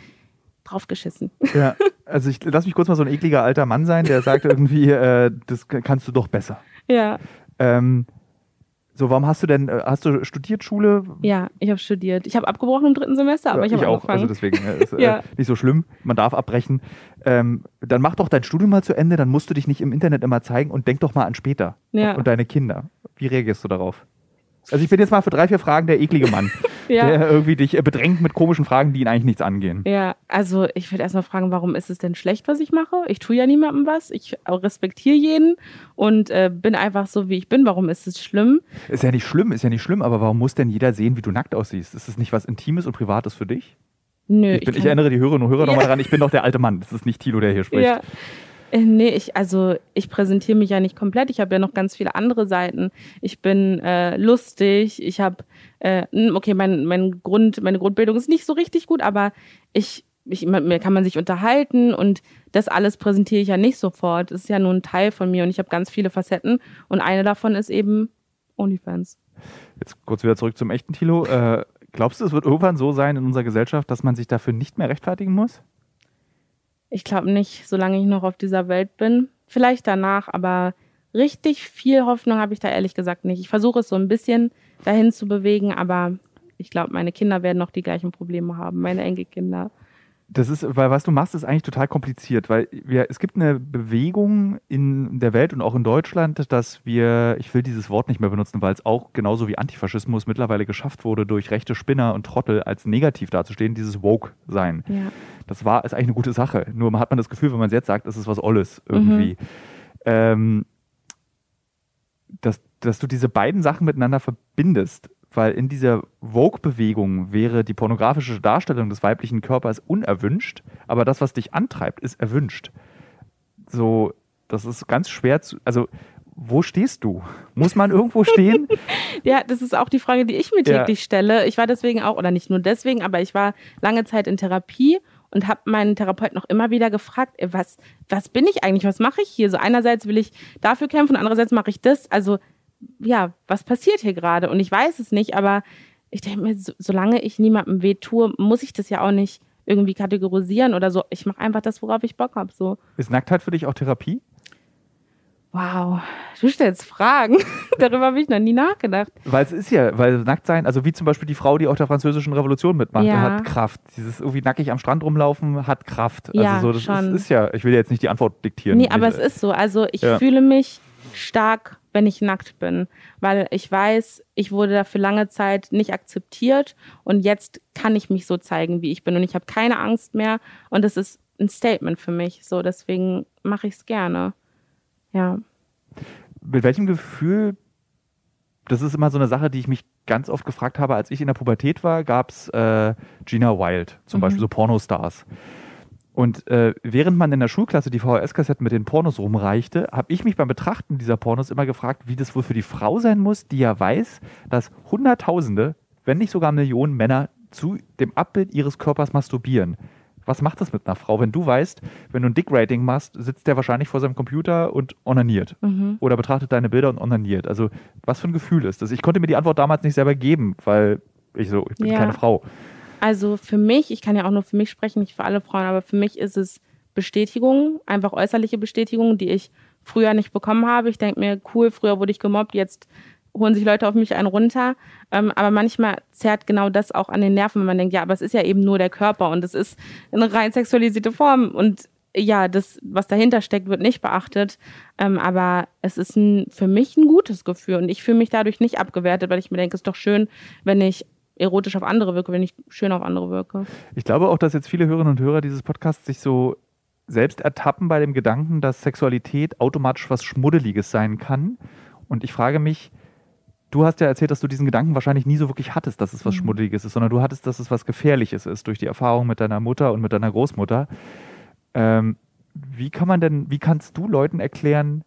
Speaker 1: draufgeschissen.
Speaker 2: Ja, also ich lass mich kurz mal so ein ekliger alter Mann sein, der sagt irgendwie, äh, das kannst du doch besser.
Speaker 1: Ja.
Speaker 2: Ähm, so, warum hast du denn, äh, hast du studiert Schule?
Speaker 1: Ja, ich habe studiert. Ich habe abgebrochen im dritten Semester, aber ja, ich habe auch.
Speaker 2: Angefangen. Also deswegen äh, ist ja. äh, nicht so schlimm. Man darf abbrechen. Ähm, dann mach doch dein Studium mal zu Ende, dann musst du dich nicht im Internet immer zeigen und denk doch mal an später ja. und deine Kinder. Wie reagierst du darauf? Also ich bin jetzt mal für drei, vier Fragen der eklige Mann, ja. der irgendwie dich äh, bedrängt mit komischen Fragen, die ihn eigentlich nichts angehen.
Speaker 1: Ja, also ich würde erstmal fragen, warum ist es denn schlecht, was ich mache? Ich tue ja niemandem was. Ich respektiere jeden und äh, bin einfach so, wie ich bin. Warum ist es schlimm?
Speaker 2: Ist ja nicht schlimm, ist ja nicht schlimm, aber warum muss denn jeder sehen, wie du nackt aussiehst? Ist das nicht was Intimes und Privates für dich?
Speaker 1: Nö.
Speaker 2: Ich, bin, ich, ich erinnere die Hörerinnen und Hörer ja. nochmal daran, ich bin doch der alte Mann. Das ist nicht Tilo, der hier spricht. Ja.
Speaker 1: Äh, nee, ich, also ich präsentiere mich ja nicht komplett. Ich habe ja noch ganz viele andere Seiten. Ich bin äh, lustig, ich habe, äh, okay, mein, mein Grund, meine Grundbildung ist nicht so richtig gut, aber ich, ich, mir kann man sich unterhalten und das alles präsentiere ich ja nicht sofort. Das ist ja nur ein Teil von mir und ich habe ganz viele Facetten und eine davon ist eben OnlyFans.
Speaker 2: Jetzt kurz wieder zurück zum echten Tilo. Äh, glaubst du, es wird irgendwann so sein in unserer Gesellschaft, dass man sich dafür nicht mehr rechtfertigen muss?
Speaker 1: Ich glaube nicht, solange ich noch auf dieser Welt bin. Vielleicht danach, aber richtig viel Hoffnung habe ich da ehrlich gesagt nicht. Ich versuche es so ein bisschen dahin zu bewegen, aber ich glaube, meine Kinder werden noch die gleichen Probleme haben, meine Enkelkinder.
Speaker 2: Das ist, weil was du machst, ist eigentlich total kompliziert, weil wir, es gibt eine Bewegung in der Welt und auch in Deutschland, dass wir, ich will dieses Wort nicht mehr benutzen, weil es auch genauso wie Antifaschismus mittlerweile geschafft wurde, durch rechte Spinner und Trottel als negativ dazustehen, dieses Woke-Sein. Ja. Das war, ist eigentlich eine gute Sache. Nur hat man das Gefühl, wenn man es jetzt sagt, ist es was Olles irgendwie. Mhm. Ähm, dass, dass du diese beiden Sachen miteinander verbindest weil in dieser Vogue-Bewegung wäre die pornografische Darstellung des weiblichen Körpers unerwünscht, aber das, was dich antreibt, ist erwünscht. So, das ist ganz schwer zu, also wo stehst du? Muss man irgendwo stehen?
Speaker 1: ja, das ist auch die Frage, die ich mir täglich ja. stelle. Ich war deswegen auch, oder nicht nur deswegen, aber ich war lange Zeit in Therapie und habe meinen Therapeut noch immer wieder gefragt, was, was bin ich eigentlich, was mache ich hier? So einerseits will ich dafür kämpfen, andererseits mache ich das. Also ja, was passiert hier gerade? Und ich weiß es nicht, aber ich denke mir, so, solange ich niemandem weh tue, muss ich das ja auch nicht irgendwie kategorisieren oder so. Ich mache einfach das, worauf ich Bock habe. So.
Speaker 2: Ist Nacktheit für dich auch Therapie?
Speaker 1: Wow, du stellst Fragen. Darüber habe ich noch nie nachgedacht.
Speaker 2: Weil es ist ja, weil nackt sein, also wie zum Beispiel die Frau, die auch der französischen Revolution mitmacht, ja. hat Kraft. Dieses irgendwie nackig am Strand rumlaufen hat Kraft. Also ja, so, das schon. Ist, ist, ja, ich will jetzt nicht die Antwort diktieren.
Speaker 1: Nee, aber es ist so. Also ich ja. fühle mich stark wenn ich nackt bin, weil ich weiß, ich wurde dafür lange Zeit nicht akzeptiert und jetzt kann ich mich so zeigen, wie ich bin und ich habe keine Angst mehr und das ist ein Statement für mich, so deswegen mache ich es gerne. Ja.
Speaker 2: Mit welchem Gefühl das ist immer so eine Sache, die ich mich ganz oft gefragt habe, als ich in der Pubertät war, gab es äh, Gina Wild, zum mhm. Beispiel so Pornostars. Und äh, während man in der Schulklasse die VHS-Kassetten mit den Pornos rumreichte, habe ich mich beim Betrachten dieser Pornos immer gefragt, wie das wohl für die Frau sein muss, die ja weiß, dass Hunderttausende, wenn nicht sogar Millionen Männer zu dem Abbild ihres Körpers masturbieren. Was macht das mit einer Frau, wenn du weißt, wenn du ein Dick-Rating machst, sitzt der wahrscheinlich vor seinem Computer und onaniert. Mhm. Oder betrachtet deine Bilder und onaniert. Also, was für ein Gefühl ist das? Ich konnte mir die Antwort damals nicht selber geben, weil ich so, ich bin ja. keine Frau.
Speaker 1: Also für mich, ich kann ja auch nur für mich sprechen, nicht für alle Frauen, aber für mich ist es Bestätigung, einfach äußerliche Bestätigung, die ich früher nicht bekommen habe. Ich denke mir, cool, früher wurde ich gemobbt, jetzt holen sich Leute auf mich einen runter. Ähm, aber manchmal zerrt genau das auch an den Nerven, wenn man denkt, ja, aber es ist ja eben nur der Körper und es ist eine rein sexualisierte Form und ja, das, was dahinter steckt, wird nicht beachtet. Ähm, aber es ist ein, für mich ein gutes Gefühl und ich fühle mich dadurch nicht abgewertet, weil ich mir denke, es ist doch schön, wenn ich erotisch auf andere wirke, wenn ich schön auf andere wirke.
Speaker 2: Ich glaube auch, dass jetzt viele Hörerinnen und Hörer dieses Podcasts sich so selbst ertappen bei dem Gedanken, dass Sexualität automatisch was Schmuddeliges sein kann. Und ich frage mich, du hast ja erzählt, dass du diesen Gedanken wahrscheinlich nie so wirklich hattest, dass es was mhm. Schmuddeliges ist, sondern du hattest, dass es was Gefährliches ist durch die Erfahrung mit deiner Mutter und mit deiner Großmutter. Ähm, wie kann man denn, wie kannst du Leuten erklären,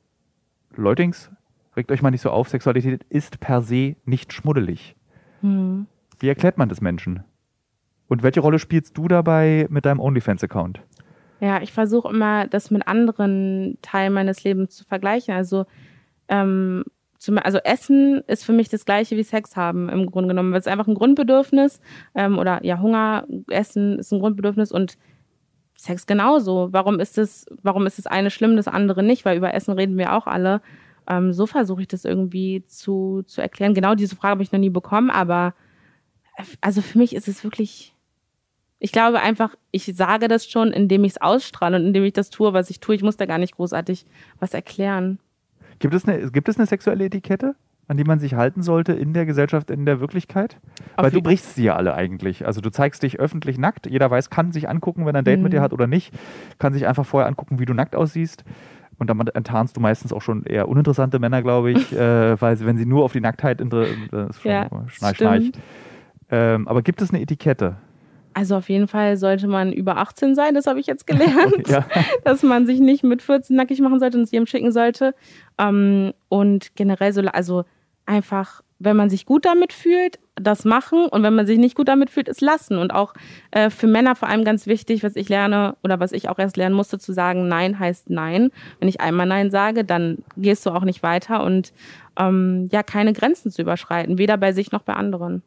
Speaker 2: Leutings, regt euch mal nicht so auf, Sexualität ist per se nicht schmuddelig. Mhm. Wie erklärt man das Menschen? Und welche Rolle spielst du dabei mit deinem OnlyFans-Account?
Speaker 1: Ja, ich versuche immer, das mit anderen Teilen meines Lebens zu vergleichen. Also, ähm, also Essen ist für mich das gleiche wie Sex haben im Grunde genommen. Es ist einfach ein Grundbedürfnis ähm, oder ja, Hunger, Essen ist ein Grundbedürfnis und Sex genauso. Warum ist es, warum ist das eine schlimm, das andere nicht? Weil über Essen reden wir auch alle. Ähm, so versuche ich das irgendwie zu, zu erklären. Genau diese Frage habe ich noch nie bekommen, aber also für mich ist es wirklich ich glaube einfach, ich sage das schon, indem ich es ausstrahle und indem ich das tue, was ich tue. Ich muss da gar nicht großartig was erklären.
Speaker 2: Gibt es eine, gibt es eine sexuelle Etikette, an die man sich halten sollte in der Gesellschaft, in der Wirklichkeit? Auf Weil du brichst sie ja alle eigentlich. Also du zeigst dich öffentlich nackt. Jeder weiß, kann sich angucken, wenn er ein Date mhm. mit dir hat oder nicht. Kann sich einfach vorher angucken, wie du nackt aussiehst. Und damit enttarnst du meistens auch schon eher uninteressante Männer, glaube ich, äh, weil sie, wenn sie nur auf die Nacktheit interessieren, schon ja, schnarch, schnarch. Ähm, aber gibt es eine Etikette?
Speaker 1: Also auf jeden Fall sollte man über 18 sein, das habe ich jetzt gelernt, ja. dass man sich nicht mit 14 nackig machen sollte und es jedem schicken sollte. Ähm, und generell so, also einfach, wenn man sich gut damit fühlt, das machen und wenn man sich nicht gut damit fühlt, es lassen. Und auch äh, für Männer vor allem ganz wichtig, was ich lerne oder was ich auch erst lernen musste, zu sagen, Nein heißt Nein. Wenn ich einmal Nein sage, dann gehst du auch nicht weiter und ähm, ja, keine Grenzen zu überschreiten, weder bei sich noch bei anderen.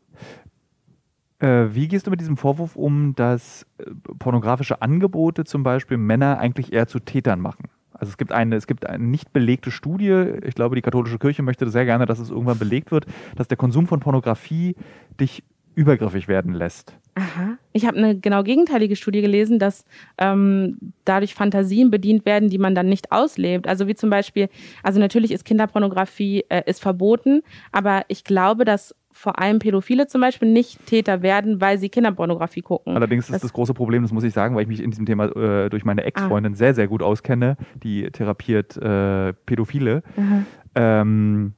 Speaker 2: Äh, wie gehst du mit diesem Vorwurf um, dass äh, pornografische Angebote zum Beispiel Männer eigentlich eher zu Tätern machen? Also es gibt eine, es gibt eine nicht belegte Studie, ich glaube, die katholische Kirche möchte sehr gerne, dass es irgendwann belegt wird, dass der Konsum von Pornografie dich übergriffig werden lässt.
Speaker 1: Aha. Ich habe eine genau gegenteilige Studie gelesen, dass ähm, dadurch Fantasien bedient werden, die man dann nicht auslebt. Also wie zum Beispiel, also natürlich ist Kinderpornografie äh, ist verboten, aber ich glaube, dass vor allem Pädophile zum Beispiel nicht Täter werden, weil sie Kinderpornografie gucken.
Speaker 2: Allerdings ist das, das große Problem, das muss ich sagen, weil ich mich in diesem Thema äh, durch meine Ex-Freundin ah. sehr, sehr gut auskenne, die therapiert äh, Pädophile. Ähm,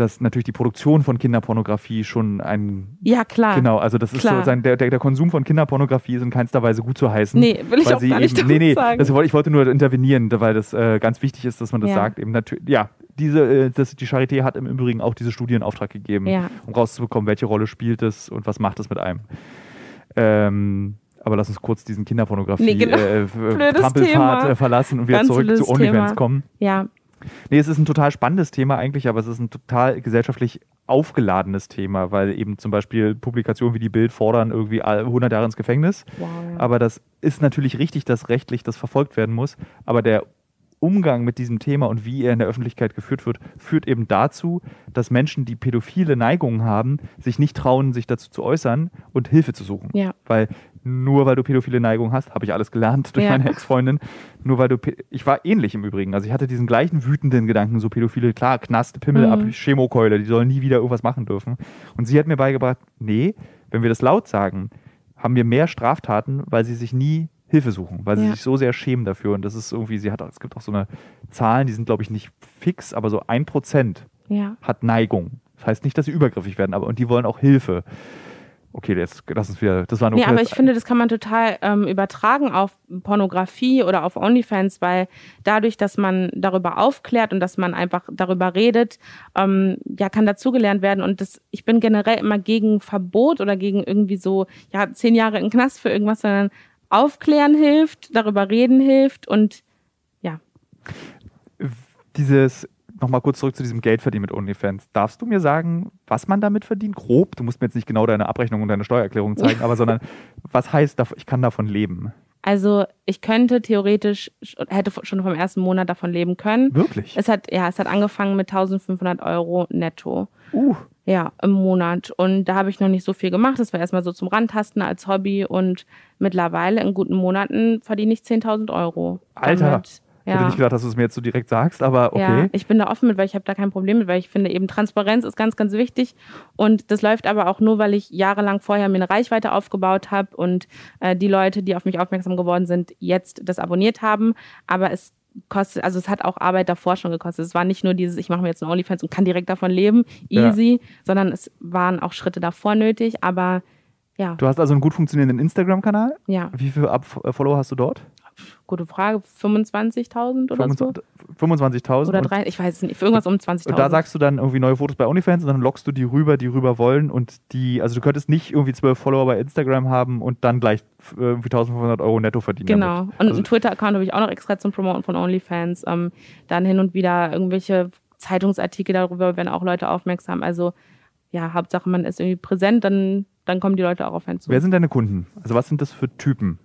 Speaker 2: dass natürlich die Produktion von Kinderpornografie schon ein.
Speaker 1: Ja, klar.
Speaker 2: Genau, also das klar. ist so sein, der, der, der, Konsum von Kinderpornografie ist in keinster Weise gut zu heißen.
Speaker 1: Nee, will ich auch gar nicht
Speaker 2: eben, nee, nee, sagen. Das, ich wollte nur intervenieren, weil das äh, ganz wichtig ist, dass man das ja. sagt. Eben natürlich, ja, diese, äh, das, die Charité hat im Übrigen auch diese Studie in Auftrag gegeben, ja. um rauszubekommen, welche Rolle spielt es und was macht es mit einem. Ähm, aber lass uns kurz diesen Kinderpornografie nee, genau. äh, Trampelfahrt äh, verlassen und wieder Ganz zurück zu OnlyFans kommen.
Speaker 1: Ja.
Speaker 2: Nee, es ist ein total spannendes Thema eigentlich, aber es ist ein total gesellschaftlich aufgeladenes Thema, weil eben zum Beispiel Publikationen wie die Bild fordern irgendwie 100 Jahre ins Gefängnis. Wow. Aber das ist natürlich richtig, dass rechtlich das verfolgt werden muss. Aber der Umgang mit diesem Thema und wie er in der Öffentlichkeit geführt wird, führt eben dazu, dass Menschen, die pädophile Neigungen haben, sich nicht trauen, sich dazu zu äußern und Hilfe zu suchen.
Speaker 1: Ja.
Speaker 2: Weil nur weil du pädophile Neigungen hast, habe ich alles gelernt durch ja. meine Ex-Freundin, nur weil du, ich war ähnlich im Übrigen, also ich hatte diesen gleichen wütenden Gedanken, so pädophile, klar, Knast, Pimmel mhm. ab, Chemokeule, die sollen nie wieder irgendwas machen dürfen. Und sie hat mir beigebracht, nee, wenn wir das laut sagen, haben wir mehr Straftaten, weil sie sich nie Hilfe suchen, weil sie ja. sich so sehr schämen dafür. Und das ist irgendwie, sie hat, es gibt auch so eine Zahlen, die sind, glaube ich, nicht fix, aber so ein Prozent
Speaker 1: ja.
Speaker 2: hat Neigung. Das heißt nicht, dass sie übergriffig werden, aber und die wollen auch Hilfe. Okay, jetzt lass uns wieder. Das war nur.
Speaker 1: Nee, aber ich finde, das kann man total ähm, übertragen auf Pornografie oder auf OnlyFans, weil dadurch, dass man darüber aufklärt und dass man einfach darüber redet, ähm, ja, kann dazugelernt werden. Und das, ich bin generell immer gegen Verbot oder gegen irgendwie so, ja, zehn Jahre im Knast für irgendwas, sondern aufklären hilft, darüber reden hilft und ja.
Speaker 2: Dieses, nochmal kurz zurück zu diesem Geldverdienen mit OnlyFans. Darfst du mir sagen, was man damit verdient? Grob, du musst mir jetzt nicht genau deine Abrechnung und deine Steuererklärung zeigen, aber sondern was heißt, ich kann davon leben?
Speaker 1: Also ich könnte theoretisch, hätte schon vom ersten Monat davon leben können.
Speaker 2: Wirklich?
Speaker 1: Es hat, ja, es hat angefangen mit 1500 Euro netto.
Speaker 2: Uh.
Speaker 1: Ja, im Monat. Und da habe ich noch nicht so viel gemacht. Das war erstmal so zum Randtasten als Hobby. Und mittlerweile in guten Monaten verdiene ich 10.000 Euro.
Speaker 2: Alter.
Speaker 1: Damit,
Speaker 2: Ich hätte nicht gedacht, dass du es mir jetzt so direkt sagst, aber okay.
Speaker 1: Ja, ich bin da offen mit, weil ich habe da kein Problem mit, weil ich finde eben Transparenz ist ganz, ganz wichtig. Und das läuft aber auch nur, weil ich jahrelang vorher mir eine Reichweite aufgebaut habe und äh, die Leute, die auf mich aufmerksam geworden sind, jetzt das abonniert haben. Aber es kostet, also es hat auch Arbeit davor schon gekostet. Es war nicht nur dieses, ich mache mir jetzt einen OnlyFans und kann direkt davon leben, easy, ja. sondern es waren auch Schritte davor nötig, aber ja.
Speaker 2: Du hast also einen gut funktionierenden Instagram-Kanal.
Speaker 1: Ja.
Speaker 2: Wie viele äh, Follower hast du dort?
Speaker 1: Gute Frage, 25.000 oder 25,
Speaker 2: so? 25.000?
Speaker 1: Oder drei, ich weiß es nicht, irgendwas um 20.000.
Speaker 2: Und da sagst du dann irgendwie neue Fotos bei OnlyFans und dann lockst du die rüber, die rüber wollen und die, also du könntest nicht irgendwie zwölf Follower bei Instagram haben und dann gleich irgendwie 1.500 Euro netto verdienen.
Speaker 1: Genau.
Speaker 2: Damit.
Speaker 1: Und also, einen Twitter-Account habe ich auch noch extra zum Promoten von OnlyFans. Ähm, dann hin und wieder irgendwelche Zeitungsartikel darüber, werden auch Leute aufmerksam. Also ja, Hauptsache man ist irgendwie präsent, dann, dann kommen die Leute auch auf einen zu.
Speaker 2: Wer sind deine Kunden? Also was sind das für Typen?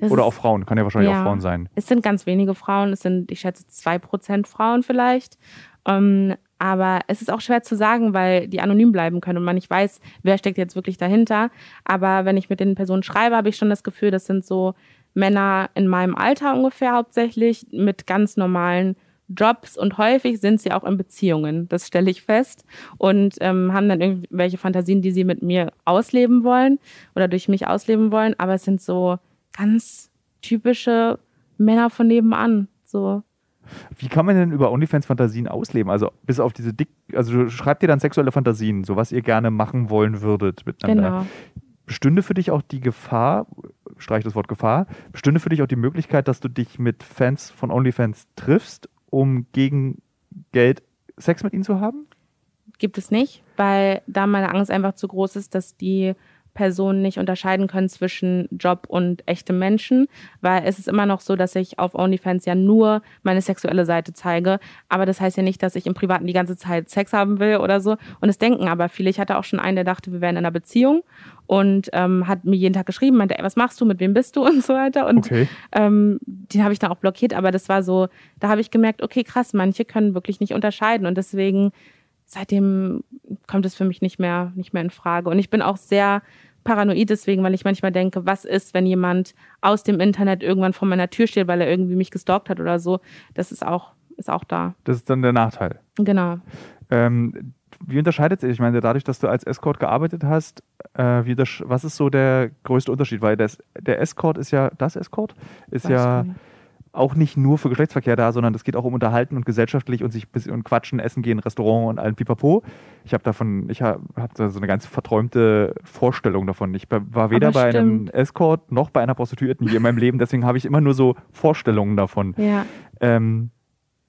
Speaker 2: Das Oder auch Frauen, kann ja wahrscheinlich ja, auch Frauen sein.
Speaker 1: Es sind ganz wenige Frauen, es sind, ich schätze, zwei Prozent Frauen vielleicht. Ähm, aber es ist auch schwer zu sagen, weil die anonym bleiben können und man nicht weiß, wer steckt jetzt wirklich dahinter. Aber wenn ich mit den Personen schreibe, habe ich schon das Gefühl, das sind so Männer in meinem Alter ungefähr hauptsächlich mit ganz normalen Jobs und häufig sind sie auch in Beziehungen, das stelle ich fest, und ähm, haben dann irgendwelche Fantasien, die sie mit mir ausleben wollen oder durch mich ausleben wollen, aber es sind so ganz typische Männer von nebenan. So.
Speaker 2: Wie kann man denn über OnlyFans Fantasien ausleben? Also bis auf diese dick, also schreibt dir dann sexuelle Fantasien, so was ihr gerne machen wollen würdet miteinander. Genau. Bestünde für dich auch die Gefahr, streich das Wort Gefahr, bestünde für dich auch die Möglichkeit, dass du dich mit Fans von OnlyFans triffst, um gegen Geld Sex mit ihnen zu haben?
Speaker 1: Gibt es nicht, weil da meine Angst einfach zu groß ist, dass die Personen nicht unterscheiden können zwischen Job und echtem Menschen, weil es ist immer noch so, dass ich auf OnlyFans ja nur meine sexuelle Seite zeige, aber das heißt ja nicht, dass ich im Privaten die ganze Zeit Sex haben will oder so. Und es denken aber viele. Ich hatte auch schon einen, der dachte, wir wären in einer Beziehung und ähm, hat mir jeden Tag geschrieben, meinte, ey, was machst du, mit wem bist du und so weiter. Und okay. ähm, den habe ich dann auch blockiert, aber das war so, da habe ich gemerkt, okay, krass, manche können wirklich nicht unterscheiden und deswegen seitdem kommt es für mich nicht mehr, nicht mehr in Frage. Und ich bin auch sehr paranoid deswegen, weil ich manchmal denke, was ist, wenn jemand aus dem Internet irgendwann vor meiner Tür steht, weil er irgendwie mich gestalkt hat oder so. Das ist auch, ist auch da.
Speaker 2: Das ist dann der Nachteil.
Speaker 1: Genau.
Speaker 2: Ähm, wie unterscheidet sich? Ich meine, dadurch, dass du als Escort gearbeitet hast, äh, wie das, was ist so der größte Unterschied? Weil das, der Escort ist ja, das Escort ist Weiß ja auch nicht nur für Geschlechtsverkehr da, sondern es geht auch um Unterhalten und gesellschaftlich und sich und quatschen, essen gehen, Restaurant und allen Pipapo. Ich habe davon, ich habe hab da so eine ganz verträumte Vorstellung davon. Ich war weder bei einem Escort noch bei einer Prostituierten hier in meinem Leben, deswegen habe ich immer nur so Vorstellungen davon.
Speaker 1: Ja.
Speaker 2: Ähm,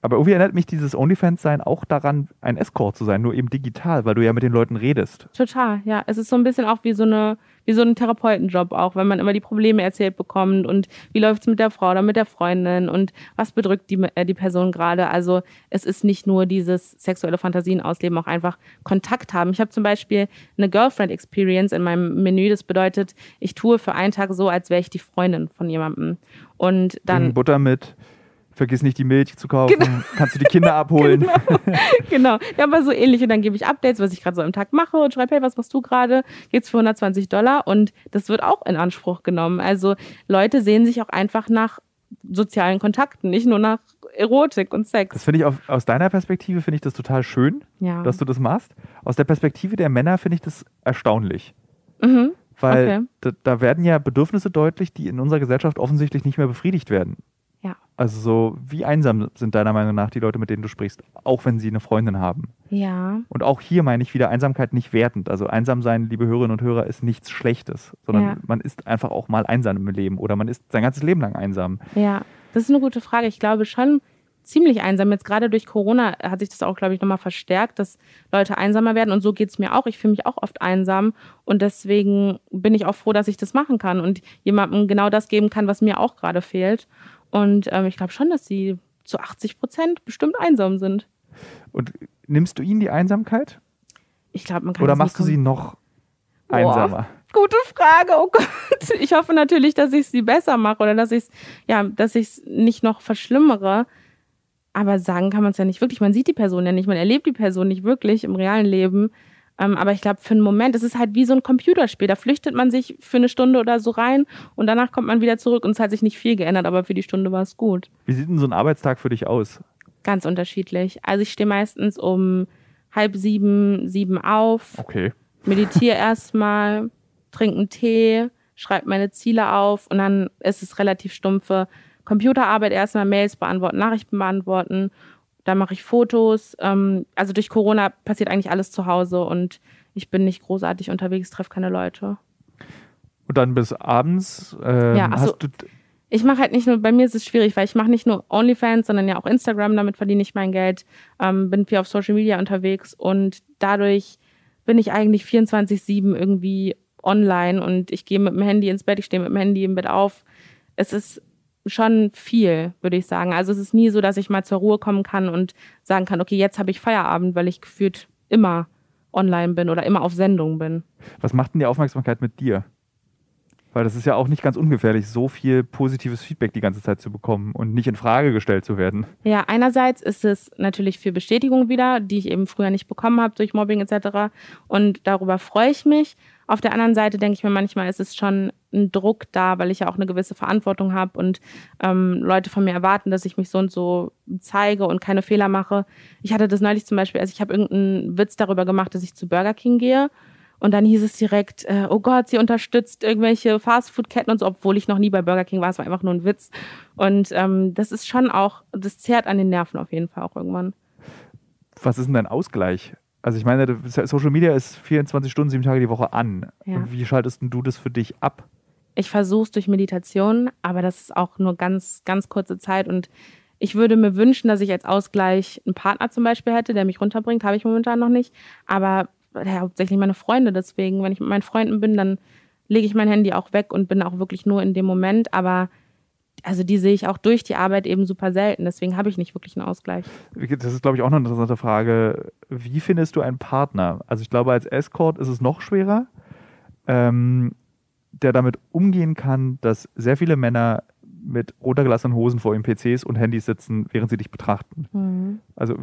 Speaker 2: aber irgendwie erinnert mich dieses OnlyFans-Sein auch daran, ein Escort zu sein, nur eben digital, weil du ja mit den Leuten redest.
Speaker 1: Total, ja. Es ist so ein bisschen auch wie so eine, wie so ein Therapeutenjob auch, wenn man immer die Probleme erzählt bekommt und wie läuft es mit der Frau oder mit der Freundin und was bedrückt die, äh, die Person gerade. Also es ist nicht nur dieses sexuelle Fantasien ausleben, auch einfach Kontakt haben. Ich habe zum Beispiel eine Girlfriend-Experience in meinem Menü. Das bedeutet, ich tue für einen Tag so, als wäre ich die Freundin von jemandem. Und dann.
Speaker 2: Butter mit vergiss nicht die Milch zu kaufen, genau. kannst du die Kinder abholen.
Speaker 1: genau. genau. Ja, aber so ähnlich. Und dann gebe ich Updates, was ich gerade so am Tag mache und schreibe, hey, was machst du gerade? Geht's für 120 Dollar? Und das wird auch in Anspruch genommen. Also Leute sehen sich auch einfach nach sozialen Kontakten, nicht nur nach Erotik und Sex.
Speaker 2: Das finde ich auf, aus deiner Perspektive finde ich das total schön, ja. dass du das machst. Aus der Perspektive der Männer finde ich das erstaunlich. Mhm. Weil okay. da, da, werden ja Bedürfnisse deutlich, die in unserer Gesellschaft offensichtlich nicht mehr befriedigt werden.
Speaker 1: Ja.
Speaker 2: Also so, wie einsam sind deiner Meinung nach die Leute, mit denen du sprichst, auch wenn sie eine Freundin haben?
Speaker 1: Ja.
Speaker 2: Und auch hier meine ich wieder Einsamkeit nicht wertend. Also einsam sein, liebe Hörerinnen und Hörer, ist nichts Schlechtes, sondern ja. man ist einfach auch mal einsam im Leben oder man ist sein ganzes Leben lang einsam.
Speaker 1: Ja, das ist eine gute Frage. Ich glaube schon ziemlich einsam. Jetzt gerade durch Corona hat sich das auch, glaube ich, nochmal verstärkt, dass Leute einsamer werden. Und so geht es mir auch. Ich fühle mich auch oft einsam. Und deswegen bin ich auch froh, dass ich das machen kann und jemandem genau das geben kann, was mir auch gerade fehlt. Und ähm, ich glaube schon, dass sie zu 80 Prozent bestimmt einsam sind.
Speaker 2: Und nimmst du ihnen die Einsamkeit?
Speaker 1: Ich glaube, man kann
Speaker 2: Oder machst du sie noch einsamer?
Speaker 1: Boah, gute Frage, oh Gott. Ich hoffe natürlich, dass ich sie besser mache oder dass ich es ja, dass ich es nicht noch verschlimmere. Aber sagen kann man es ja nicht wirklich. Man sieht die Person ja nicht, man erlebt die Person nicht wirklich im realen Leben. Ähm, aber ich glaube, für einen Moment, es ist halt wie so ein Computerspiel. Da flüchtet man sich für eine Stunde oder so rein und danach kommt man wieder zurück und es hat sich nicht viel geändert, aber für die Stunde war es gut.
Speaker 2: Wie sieht denn so ein Arbeitstag für dich aus?
Speaker 1: Ganz unterschiedlich. Also ich stehe meistens um halb sieben, sieben auf.
Speaker 2: Okay.
Speaker 1: Meditiere erstmal, trinke einen Tee, schreibe meine Ziele auf und dann ist es relativ stumpfe Computerarbeit erstmal, Mails beantworten, Nachrichten beantworten da mache ich Fotos. Ähm, also durch Corona passiert eigentlich alles zu Hause und ich bin nicht großartig unterwegs, treffe keine Leute.
Speaker 2: Und dann bis abends ähm,
Speaker 1: ja, du. Ich mache halt nicht nur, bei mir ist es schwierig, weil ich mache nicht nur OnlyFans, sondern ja auch Instagram, damit verdiene ich mein Geld, ähm, bin viel auf Social Media unterwegs und dadurch bin ich eigentlich 24-7 irgendwie online und ich gehe mit dem Handy ins Bett, ich stehe mit dem Handy im Bett auf. Es ist schon viel, würde ich sagen. Also es ist nie so, dass ich mal zur Ruhe kommen kann und sagen kann, okay, jetzt habe ich Feierabend, weil ich gefühlt immer online bin oder immer auf Sendung bin.
Speaker 2: Was macht denn die Aufmerksamkeit mit dir? Weil das ist ja auch nicht ganz ungefährlich, so viel positives Feedback die ganze Zeit zu bekommen und nicht in Frage gestellt zu werden.
Speaker 1: Ja, einerseits ist es natürlich für Bestätigung wieder, die ich eben früher nicht bekommen habe durch Mobbing etc. Und darüber freue ich mich. Auf der anderen Seite denke ich mir manchmal, ist es schon ein Druck da, weil ich ja auch eine gewisse Verantwortung habe und ähm, Leute von mir erwarten, dass ich mich so und so zeige und keine Fehler mache. Ich hatte das neulich zum Beispiel, also ich habe irgendeinen Witz darüber gemacht, dass ich zu Burger King gehe. Und dann hieß es direkt, äh, oh Gott, sie unterstützt irgendwelche Fastfood-Ketten und so, obwohl ich noch nie bei Burger King war, es war einfach nur ein Witz. Und ähm, das ist schon auch, das zehrt an den Nerven auf jeden Fall auch irgendwann.
Speaker 2: Was ist denn dein Ausgleich? Also ich meine, Social Media ist 24 Stunden, sieben Tage die Woche an. Ja. Wie schaltest du das für dich ab?
Speaker 1: Ich versuche es durch Meditation, aber das ist auch nur ganz, ganz kurze Zeit. Und ich würde mir wünschen, dass ich als Ausgleich einen Partner zum Beispiel hätte, der mich runterbringt. Habe ich momentan noch nicht. Aber ja, hauptsächlich meine Freunde. Deswegen, wenn ich mit meinen Freunden bin, dann lege ich mein Handy auch weg und bin auch wirklich nur in dem Moment. Aber also die sehe ich auch durch die Arbeit eben super selten. Deswegen habe ich nicht wirklich einen Ausgleich.
Speaker 2: Das ist, glaube ich, auch eine interessante Frage. Wie findest du einen Partner? Also ich glaube, als Escort ist es noch schwerer, ähm, der damit umgehen kann, dass sehr viele Männer mit runtergelassenen Hosen vor ihren PCs und Handys sitzen, während sie dich betrachten. Mhm. Also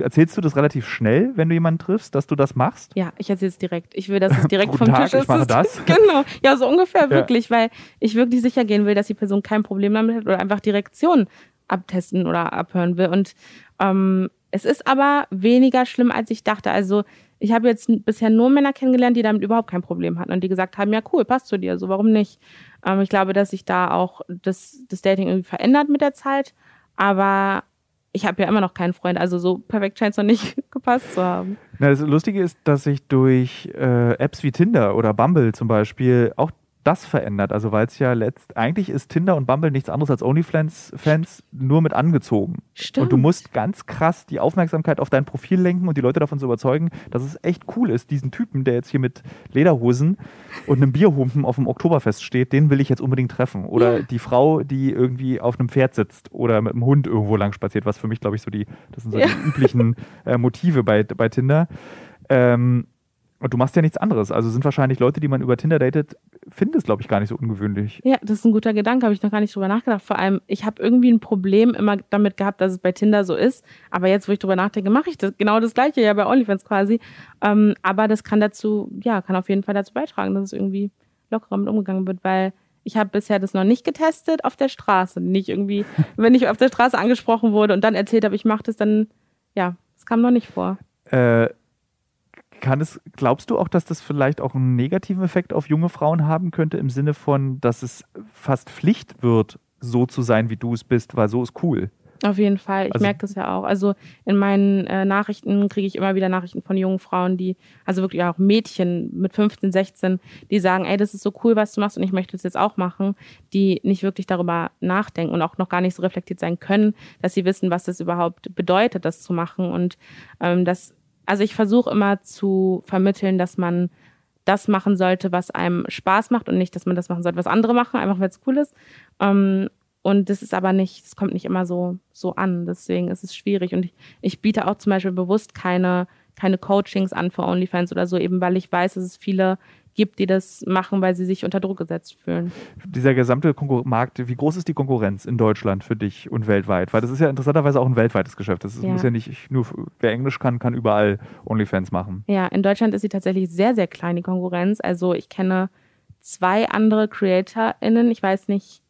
Speaker 2: erzählst du das relativ schnell, wenn du jemanden triffst, dass du das machst?
Speaker 1: Ja, ich erzähle es direkt. Ich will, dass es direkt vom
Speaker 2: Tag,
Speaker 1: Tisch ist.
Speaker 2: Ich mache das.
Speaker 1: genau. Ja, so ungefähr wirklich, ja. weil ich wirklich sicher gehen will, dass die Person kein Problem damit hat oder einfach die Reaktion abtesten oder abhören will. Und ähm, es ist aber weniger schlimm, als ich dachte. Also ich habe jetzt bisher nur Männer kennengelernt, die damit überhaupt kein Problem hatten und die gesagt haben, ja cool, passt zu dir, so warum nicht? Ähm, ich glaube, dass sich da auch das, das Dating irgendwie verändert mit der Zeit, aber ich habe ja immer noch keinen Freund, also so perfekt scheint es noch nicht gepasst zu haben.
Speaker 2: Na, das Lustige ist, dass ich durch äh, Apps wie Tinder oder Bumble zum Beispiel auch das verändert. Also weil es ja letzt eigentlich ist Tinder und Bumble nichts anderes als OnlyFans-Fans nur mit angezogen.
Speaker 1: Stimmt.
Speaker 2: Und du musst ganz krass die Aufmerksamkeit auf dein Profil lenken und die Leute davon zu überzeugen, dass es echt cool ist, diesen Typen, der jetzt hier mit Lederhosen und einem Bierhumpen auf dem Oktoberfest steht, den will ich jetzt unbedingt treffen. Oder ja. die Frau, die irgendwie auf einem Pferd sitzt oder mit einem Hund irgendwo lang spaziert, was für mich, glaube ich, so die, das sind so ja. die üblichen äh, Motive bei, bei Tinder. Ähm, und du machst ja nichts anderes. Also sind wahrscheinlich Leute, die man über Tinder datet, finde es, glaube ich, gar nicht so ungewöhnlich.
Speaker 1: Ja, das ist ein guter Gedanke, habe ich noch gar nicht drüber nachgedacht. Vor allem, ich habe irgendwie ein Problem immer damit gehabt, dass es bei Tinder so ist. Aber jetzt, wo ich drüber nachdenke, mache ich das genau das Gleiche, ja, bei OnlyFans quasi. Ähm, aber das kann dazu, ja, kann auf jeden Fall dazu beitragen, dass es irgendwie lockerer mit umgegangen wird, weil ich habe bisher das noch nicht getestet auf der Straße. Nicht irgendwie, wenn ich auf der Straße angesprochen wurde und dann erzählt habe, ich mache das, dann, ja, das kam noch nicht vor.
Speaker 2: Äh, kann es, glaubst du auch, dass das vielleicht auch einen negativen Effekt auf junge Frauen haben könnte, im Sinne von, dass es fast Pflicht wird, so zu sein, wie du es bist, weil so ist cool?
Speaker 1: Auf jeden Fall. Ich also, merke das ja auch. Also in meinen äh, Nachrichten kriege ich immer wieder Nachrichten von jungen Frauen, die, also wirklich auch Mädchen mit 15, 16, die sagen, ey, das ist so cool, was du machst und ich möchte das jetzt auch machen, die nicht wirklich darüber nachdenken und auch noch gar nicht so reflektiert sein können, dass sie wissen, was das überhaupt bedeutet, das zu machen und ähm, dass also ich versuche immer zu vermitteln, dass man das machen sollte, was einem Spaß macht und nicht, dass man das machen sollte, was andere machen, einfach weil es cool ist. Ähm, und das ist aber nicht, das kommt nicht immer so, so an. Deswegen ist es schwierig. Und ich, ich biete auch zum Beispiel bewusst keine, keine Coachings an für OnlyFans oder so, eben weil ich weiß, dass es viele gibt, die das machen, weil sie sich unter Druck gesetzt fühlen.
Speaker 2: Dieser gesamte Konkur Markt, wie groß ist die Konkurrenz in Deutschland für dich und weltweit? Weil das ist ja interessanterweise auch ein weltweites Geschäft. Das ist, ja. muss ja nicht nur, wer Englisch kann, kann überall OnlyFans machen.
Speaker 1: Ja, in Deutschland ist sie tatsächlich sehr, sehr klein, die Konkurrenz. Also ich kenne zwei andere CreatorInnen, ich weiß nicht,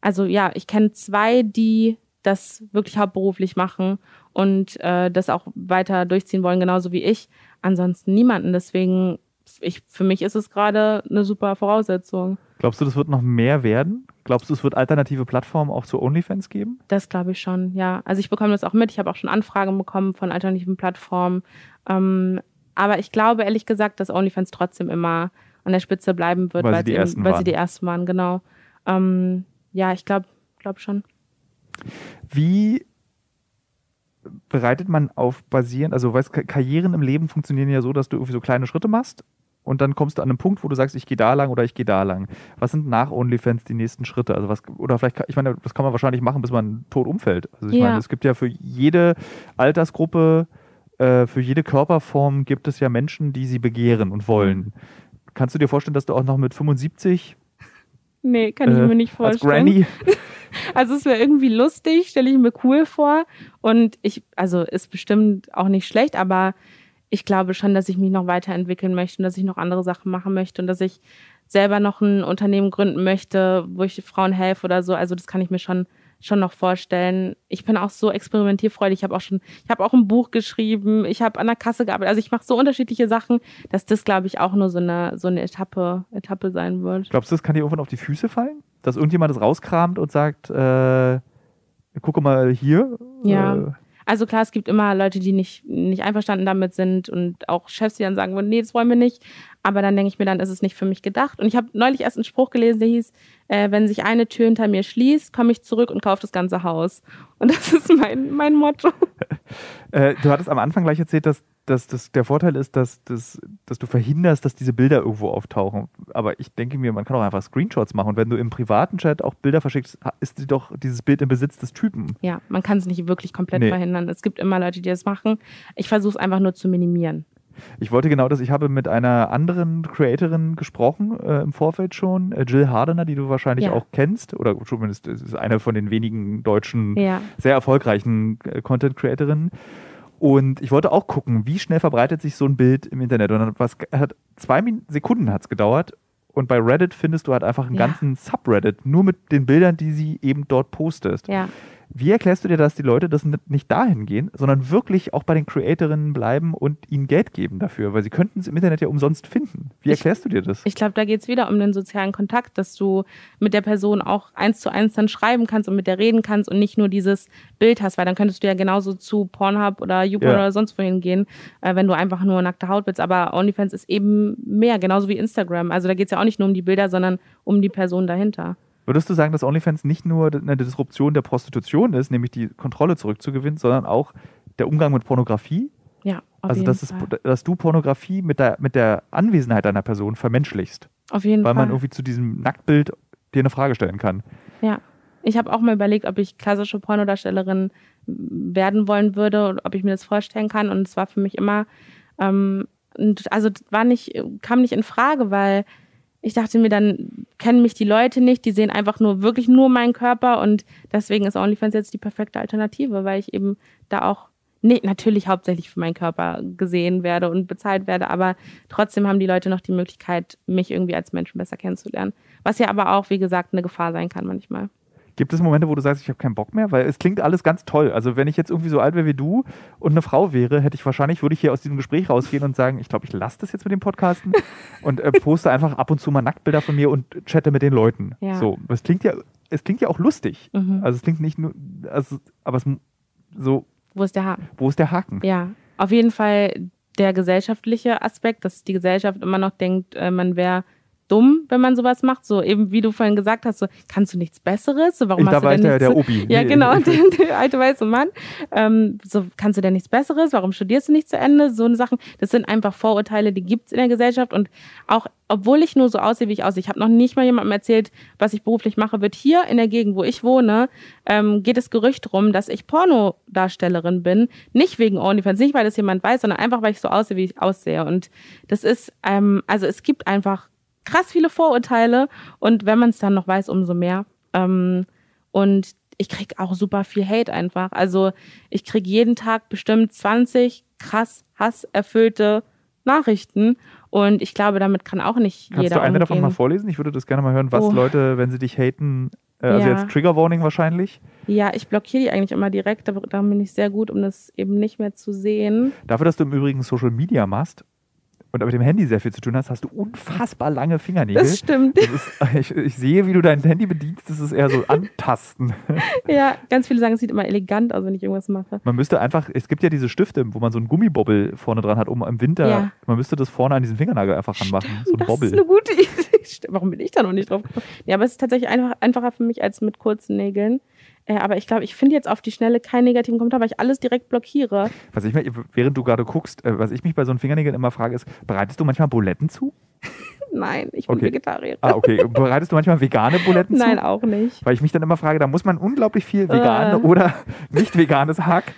Speaker 1: also ja, ich kenne zwei, die das wirklich hauptberuflich machen und äh, das auch weiter durchziehen wollen, genauso wie ich. Ansonsten niemanden. Deswegen, ich, für mich ist es gerade eine super Voraussetzung.
Speaker 2: Glaubst du, das wird noch mehr werden? Glaubst du, es wird alternative Plattformen auch zu OnlyFans geben?
Speaker 1: Das glaube ich schon, ja. Also ich bekomme das auch mit. Ich habe auch schon Anfragen bekommen von alternativen Plattformen. Ähm, aber ich glaube ehrlich gesagt, dass OnlyFans trotzdem immer an der Spitze bleiben wird,
Speaker 2: weil, sie, die ersten
Speaker 1: weil
Speaker 2: waren.
Speaker 1: sie die ersten waren, genau. Ähm, ja, ich glaube glaub schon.
Speaker 2: Wie bereitet man auf basierend, also weißt, Karrieren im Leben funktionieren ja so, dass du irgendwie so kleine Schritte machst und dann kommst du an einen Punkt, wo du sagst, ich gehe da lang oder ich gehe da lang. Was sind nach OnlyFans die nächsten Schritte? Also was, oder vielleicht, ich meine, das kann man wahrscheinlich machen, bis man tot umfällt. Also ich ja. meine, es gibt ja für jede Altersgruppe, äh, für jede Körperform gibt es ja Menschen, die sie begehren und wollen. Kannst du dir vorstellen, dass du auch noch mit 75
Speaker 1: Nee, kann ich äh, mir nicht vorstellen. Als Granny. Also es wäre irgendwie lustig, stelle ich mir cool vor. Und ich, also ist bestimmt auch nicht schlecht, aber ich glaube schon, dass ich mich noch weiterentwickeln möchte und dass ich noch andere Sachen machen möchte und dass ich selber noch ein Unternehmen gründen möchte, wo ich Frauen helfe oder so. Also das kann ich mir schon schon noch vorstellen. Ich bin auch so experimentierfreudig. Ich habe auch schon, ich habe auch ein Buch geschrieben. Ich habe an der Kasse gearbeitet. Also ich mache so unterschiedliche Sachen, dass das, glaube ich, auch nur so eine so eine Etappe Etappe sein wird.
Speaker 2: Glaubst du, das kann dir irgendwann auf die Füße fallen, dass irgendjemand das rauskramt und sagt, äh, gucke mal hier.
Speaker 1: Ja. Äh, also klar, es gibt immer Leute, die nicht, nicht einverstanden damit sind und auch Chefs, die dann sagen nee, das wollen wir nicht. Aber dann denke ich mir, dann ist es nicht für mich gedacht. Und ich habe neulich erst einen Spruch gelesen, der hieß, äh, wenn sich eine Tür hinter mir schließt, komme ich zurück und kaufe das ganze Haus. Und das ist mein, mein Motto.
Speaker 2: äh, du hattest am Anfang gleich erzählt, dass, dass, dass der Vorteil ist, dass, dass, dass du verhinderst, dass diese Bilder irgendwo auftauchen. Aber ich denke mir, man kann auch einfach Screenshots machen. Und wenn du im privaten Chat auch Bilder verschickst, ist doch dieses Bild im Besitz des Typen.
Speaker 1: Ja, man kann es nicht wirklich komplett nee. verhindern. Es gibt immer Leute, die das machen. Ich versuche es einfach nur zu minimieren.
Speaker 2: Ich wollte genau das, ich habe mit einer anderen Creatorin gesprochen äh, im Vorfeld schon, äh, Jill Hardener, die du wahrscheinlich ja. auch kennst, oder zumindest ist eine von den wenigen deutschen, ja. sehr erfolgreichen äh, Content-Creatorinnen. Und ich wollte auch gucken, wie schnell verbreitet sich so ein Bild im Internet. Und dann was, hat zwei Sekunden hat es gedauert. Und bei Reddit findest du halt einfach einen ja. ganzen Subreddit, nur mit den Bildern, die sie eben dort postest. Ja. Wie erklärst du dir, dass die Leute das nicht dahin gehen, sondern wirklich auch bei den Creatorinnen bleiben und ihnen Geld geben dafür? Weil sie könnten es im Internet ja umsonst finden. Wie erklärst
Speaker 1: ich,
Speaker 2: du dir das?
Speaker 1: Ich glaube, da geht es wieder um den sozialen Kontakt, dass du mit der Person auch eins zu eins dann schreiben kannst und mit der reden kannst und nicht nur dieses Bild hast, weil dann könntest du ja genauso zu Pornhub oder YouPorn ja. oder sonst wohin gehen, äh, wenn du einfach nur nackte Haut willst. Aber OnlyFans ist eben mehr, genauso wie Instagram. Also da geht es ja auch nicht nur um die Bilder, sondern um die Person dahinter.
Speaker 2: Würdest du sagen, dass OnlyFans nicht nur eine Disruption der Prostitution ist, nämlich die Kontrolle zurückzugewinnen, sondern auch der Umgang mit Pornografie?
Speaker 1: Ja,
Speaker 2: auf also, jeden dass, Fall. Es, dass du Pornografie mit der, mit der Anwesenheit einer Person vermenschlichst.
Speaker 1: Auf jeden
Speaker 2: weil
Speaker 1: Fall.
Speaker 2: Weil man irgendwie zu diesem Nacktbild dir eine Frage stellen kann.
Speaker 1: Ja. Ich habe auch mal überlegt, ob ich klassische Pornodarstellerin werden wollen würde und ob ich mir das vorstellen kann. Und es war für mich immer, ähm, also war nicht, kam nicht in Frage, weil ich dachte mir, dann kennen mich die Leute nicht, die sehen einfach nur wirklich nur meinen Körper und deswegen ist OnlyFans jetzt die perfekte Alternative, weil ich eben da auch nee, natürlich hauptsächlich für meinen Körper gesehen werde und bezahlt werde, aber trotzdem haben die Leute noch die Möglichkeit, mich irgendwie als Menschen besser kennenzulernen. Was ja aber auch, wie gesagt, eine Gefahr sein kann manchmal.
Speaker 2: Gibt es Momente, wo du sagst, ich habe keinen Bock mehr? Weil es klingt alles ganz toll. Also wenn ich jetzt irgendwie so alt wäre wie du und eine Frau wäre, hätte ich wahrscheinlich, würde ich hier aus diesem Gespräch rausgehen und sagen, ich glaube, ich lasse das jetzt mit dem Podcasten und äh, poste einfach ab und zu mal Nacktbilder von mir und chatte mit den Leuten. Ja. So, es klingt ja, es klingt ja auch lustig. Mhm. Also es klingt nicht nur, also, aber es so.
Speaker 1: Wo ist der Haken?
Speaker 2: Wo ist der Haken?
Speaker 1: Ja, auf jeden Fall der gesellschaftliche Aspekt, dass die Gesellschaft immer noch denkt, äh, man wäre dumm, wenn man sowas macht. So eben, wie du vorhin gesagt hast, so, kannst du nichts Besseres? So, warum
Speaker 2: Ich,
Speaker 1: hast du denn nichts
Speaker 2: der Obi.
Speaker 1: Ja, genau, der, der alte weiße Mann. Ähm, so, kannst du denn nichts Besseres? Warum studierst du nicht zu Ende? So eine Sachen. Das sind einfach Vorurteile, die gibt's in der Gesellschaft. Und auch, obwohl ich nur so aussehe, wie ich aussehe, ich habe noch nicht mal jemandem erzählt, was ich beruflich mache, wird hier in der Gegend, wo ich wohne, ähm, geht das Gerücht rum, dass ich Pornodarstellerin bin. Nicht wegen OnlyFans, nicht weil das jemand weiß, sondern einfach, weil ich so aussehe, wie ich aussehe. Und das ist, ähm, also es gibt einfach krass viele Vorurteile und wenn man es dann noch weiß, umso mehr. Ähm, und ich krieg auch super viel Hate einfach. Also ich krieg jeden Tag bestimmt 20 krass hasserfüllte Nachrichten und ich glaube, damit kann auch nicht
Speaker 2: Kannst
Speaker 1: jeder
Speaker 2: du eine davon
Speaker 1: umgehen.
Speaker 2: mal vorlesen? Ich würde das gerne mal hören, was
Speaker 1: Oh.
Speaker 2: Leute, wenn sie dich haten, äh, also
Speaker 1: Ja.
Speaker 2: jetzt Trigger Warning wahrscheinlich.
Speaker 1: Ja, ich blockiere die eigentlich immer direkt, da, da bin ich sehr gut, um das eben nicht mehr zu sehen.
Speaker 2: Dafür, dass du im Übrigen Social Media machst und mit dem Handy sehr viel zu tun hast, hast du unfassbar lange Fingernägel.
Speaker 1: Das stimmt.
Speaker 2: Das ist, ich, ich sehe, wie du dein Handy bedienst, das ist eher so antasten.
Speaker 1: ja, ganz viele sagen, es sieht immer elegant aus, wenn ich irgendwas mache.
Speaker 2: Man müsste einfach, es gibt ja diese Stifte, wo man so einen Gummibobbel vorne dran hat, um im Winter,
Speaker 1: Ja.
Speaker 2: man müsste das vorne an diesen Fingernagel einfach ranmachen. So ein
Speaker 1: das
Speaker 2: Bobbel.
Speaker 1: ist eine gute Idee. Stimmt, Warum bin ich da noch nicht drauf gekommen? Ja, aber es ist tatsächlich einfach, einfacher für mich als mit kurzen Nägeln. Äh, aber ich glaube, ich finde jetzt auf die Schnelle keinen negativen Kommentar, weil ich alles direkt blockiere.
Speaker 2: Was ich mir, während du gerade guckst, äh, was ich mich bei so einen Fingernägeln immer frage, ist, bereitest du manchmal Buletten zu?
Speaker 1: Nein, ich bin
Speaker 2: Okay.
Speaker 1: Vegetarier.
Speaker 2: Ah, okay. Bereitest du manchmal vegane Buletten
Speaker 1: Nein,
Speaker 2: zu?
Speaker 1: auch nicht.
Speaker 2: Weil ich mich dann immer frage, da muss man unglaublich viel vegan
Speaker 1: Äh.
Speaker 2: oder nicht veganes Hack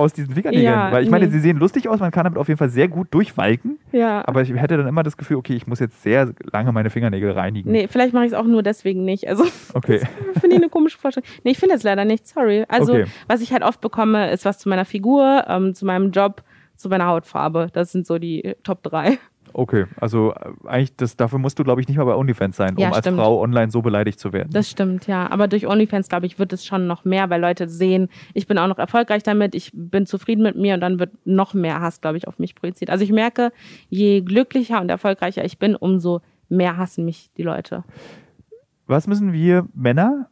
Speaker 2: aus diesen Fingernägeln.
Speaker 1: Ja,
Speaker 2: Weil ich meine,
Speaker 1: nee.
Speaker 2: sie sehen lustig aus, man kann damit auf jeden Fall sehr gut durchwalken.
Speaker 1: Ja.
Speaker 2: Aber ich hätte dann immer das Gefühl, okay, ich muss jetzt sehr lange meine Fingernägel reinigen.
Speaker 1: Nee, vielleicht mache ich es auch nur deswegen nicht. Also
Speaker 2: Okay.
Speaker 1: finde ich eine komische Vorstellung. Nee, ich finde es leider nicht, sorry. Also,
Speaker 2: Okay.
Speaker 1: was ich halt oft bekomme, ist was zu meiner Figur, ähm, zu meinem Job, zu meiner Hautfarbe. Das sind so die äh, Top 3.
Speaker 2: Okay, also äh, eigentlich, das, dafür musst du, glaube ich, nicht mal bei OnlyFans sein, um
Speaker 1: Ja,
Speaker 2: als
Speaker 1: stimmt.
Speaker 2: Frau online so beleidigt zu werden.
Speaker 1: Das stimmt, ja. Aber durch OnlyFans, glaube ich, wird es schon noch mehr, weil Leute sehen, ich bin auch noch erfolgreich damit, ich bin zufrieden mit mir und dann wird noch mehr Hass, glaube ich, auf mich projiziert. Also ich merke, je glücklicher und erfolgreicher ich bin, umso mehr hassen mich die Leute.
Speaker 2: Was müssen wir Männer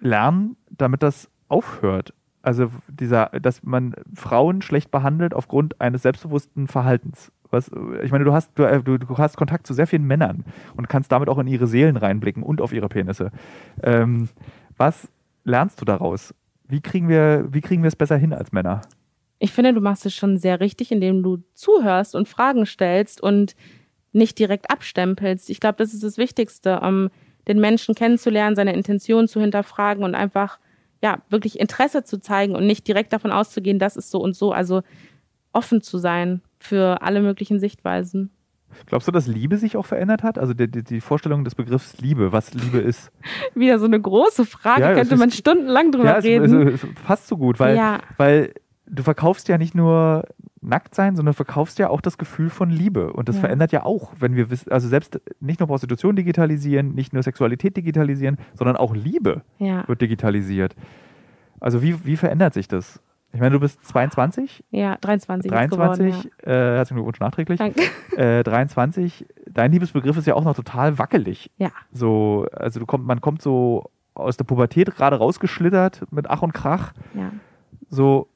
Speaker 2: lernen, damit das aufhört? Also dieser, dass man Frauen schlecht behandelt aufgrund eines selbstbewussten Verhaltens. Was, ich meine, du hast, du, äh, du, du hast Kontakt zu sehr vielen Männern und kannst damit auch in ihre Seelen reinblicken und auf ihre Penisse. Ähm, was lernst du daraus? Wie kriegen wir, wie kriegen wir es besser hin als Männer?
Speaker 1: Ich finde, du machst es schon sehr richtig, indem du zuhörst und Fragen stellst und nicht direkt abstempelst. Ich glaube, das ist das Wichtigste, um den Menschen kennenzulernen, seine Intention zu hinterfragen und einfach ja wirklich Interesse zu zeigen und nicht direkt davon auszugehen, das ist so und so. Also offen zu sein für alle möglichen Sichtweisen.
Speaker 2: Glaubst du, dass Liebe sich auch verändert hat? Also die, die, die Vorstellung des Begriffs Liebe, was Liebe ist.
Speaker 1: Wieder so eine große Frage,
Speaker 2: Ja,
Speaker 1: könnte
Speaker 2: ist-
Speaker 1: man stundenlang drüber
Speaker 2: ja,
Speaker 1: reden.
Speaker 2: es, es passt so gut, weil,
Speaker 1: ja,
Speaker 2: weil du verkaufst ja nicht nur nackt sein, sondern verkaufst ja auch das Gefühl von Liebe. Und das
Speaker 1: Ja.
Speaker 2: verändert ja auch, wenn wir wissen, also selbst nicht nur Prostitution digitalisieren, nicht nur Sexualität digitalisieren, sondern auch Liebe
Speaker 1: ja,
Speaker 2: wird digitalisiert. Also wie, wie verändert sich das? Ich meine, du bist 22,
Speaker 1: ja, 23, ist
Speaker 2: 23,
Speaker 1: geworden.
Speaker 2: äh, herzlichen Glückwunsch nachträglich,
Speaker 1: Ja. Danke.
Speaker 2: äh, 23, dein Liebesbegriff ist ja auch noch total wackelig.
Speaker 1: Ja.
Speaker 2: So, also du kommt, man kommt so aus der Pubertät gerade rausgeschlittert mit Ach und Krach.
Speaker 1: Ja.
Speaker 2: So,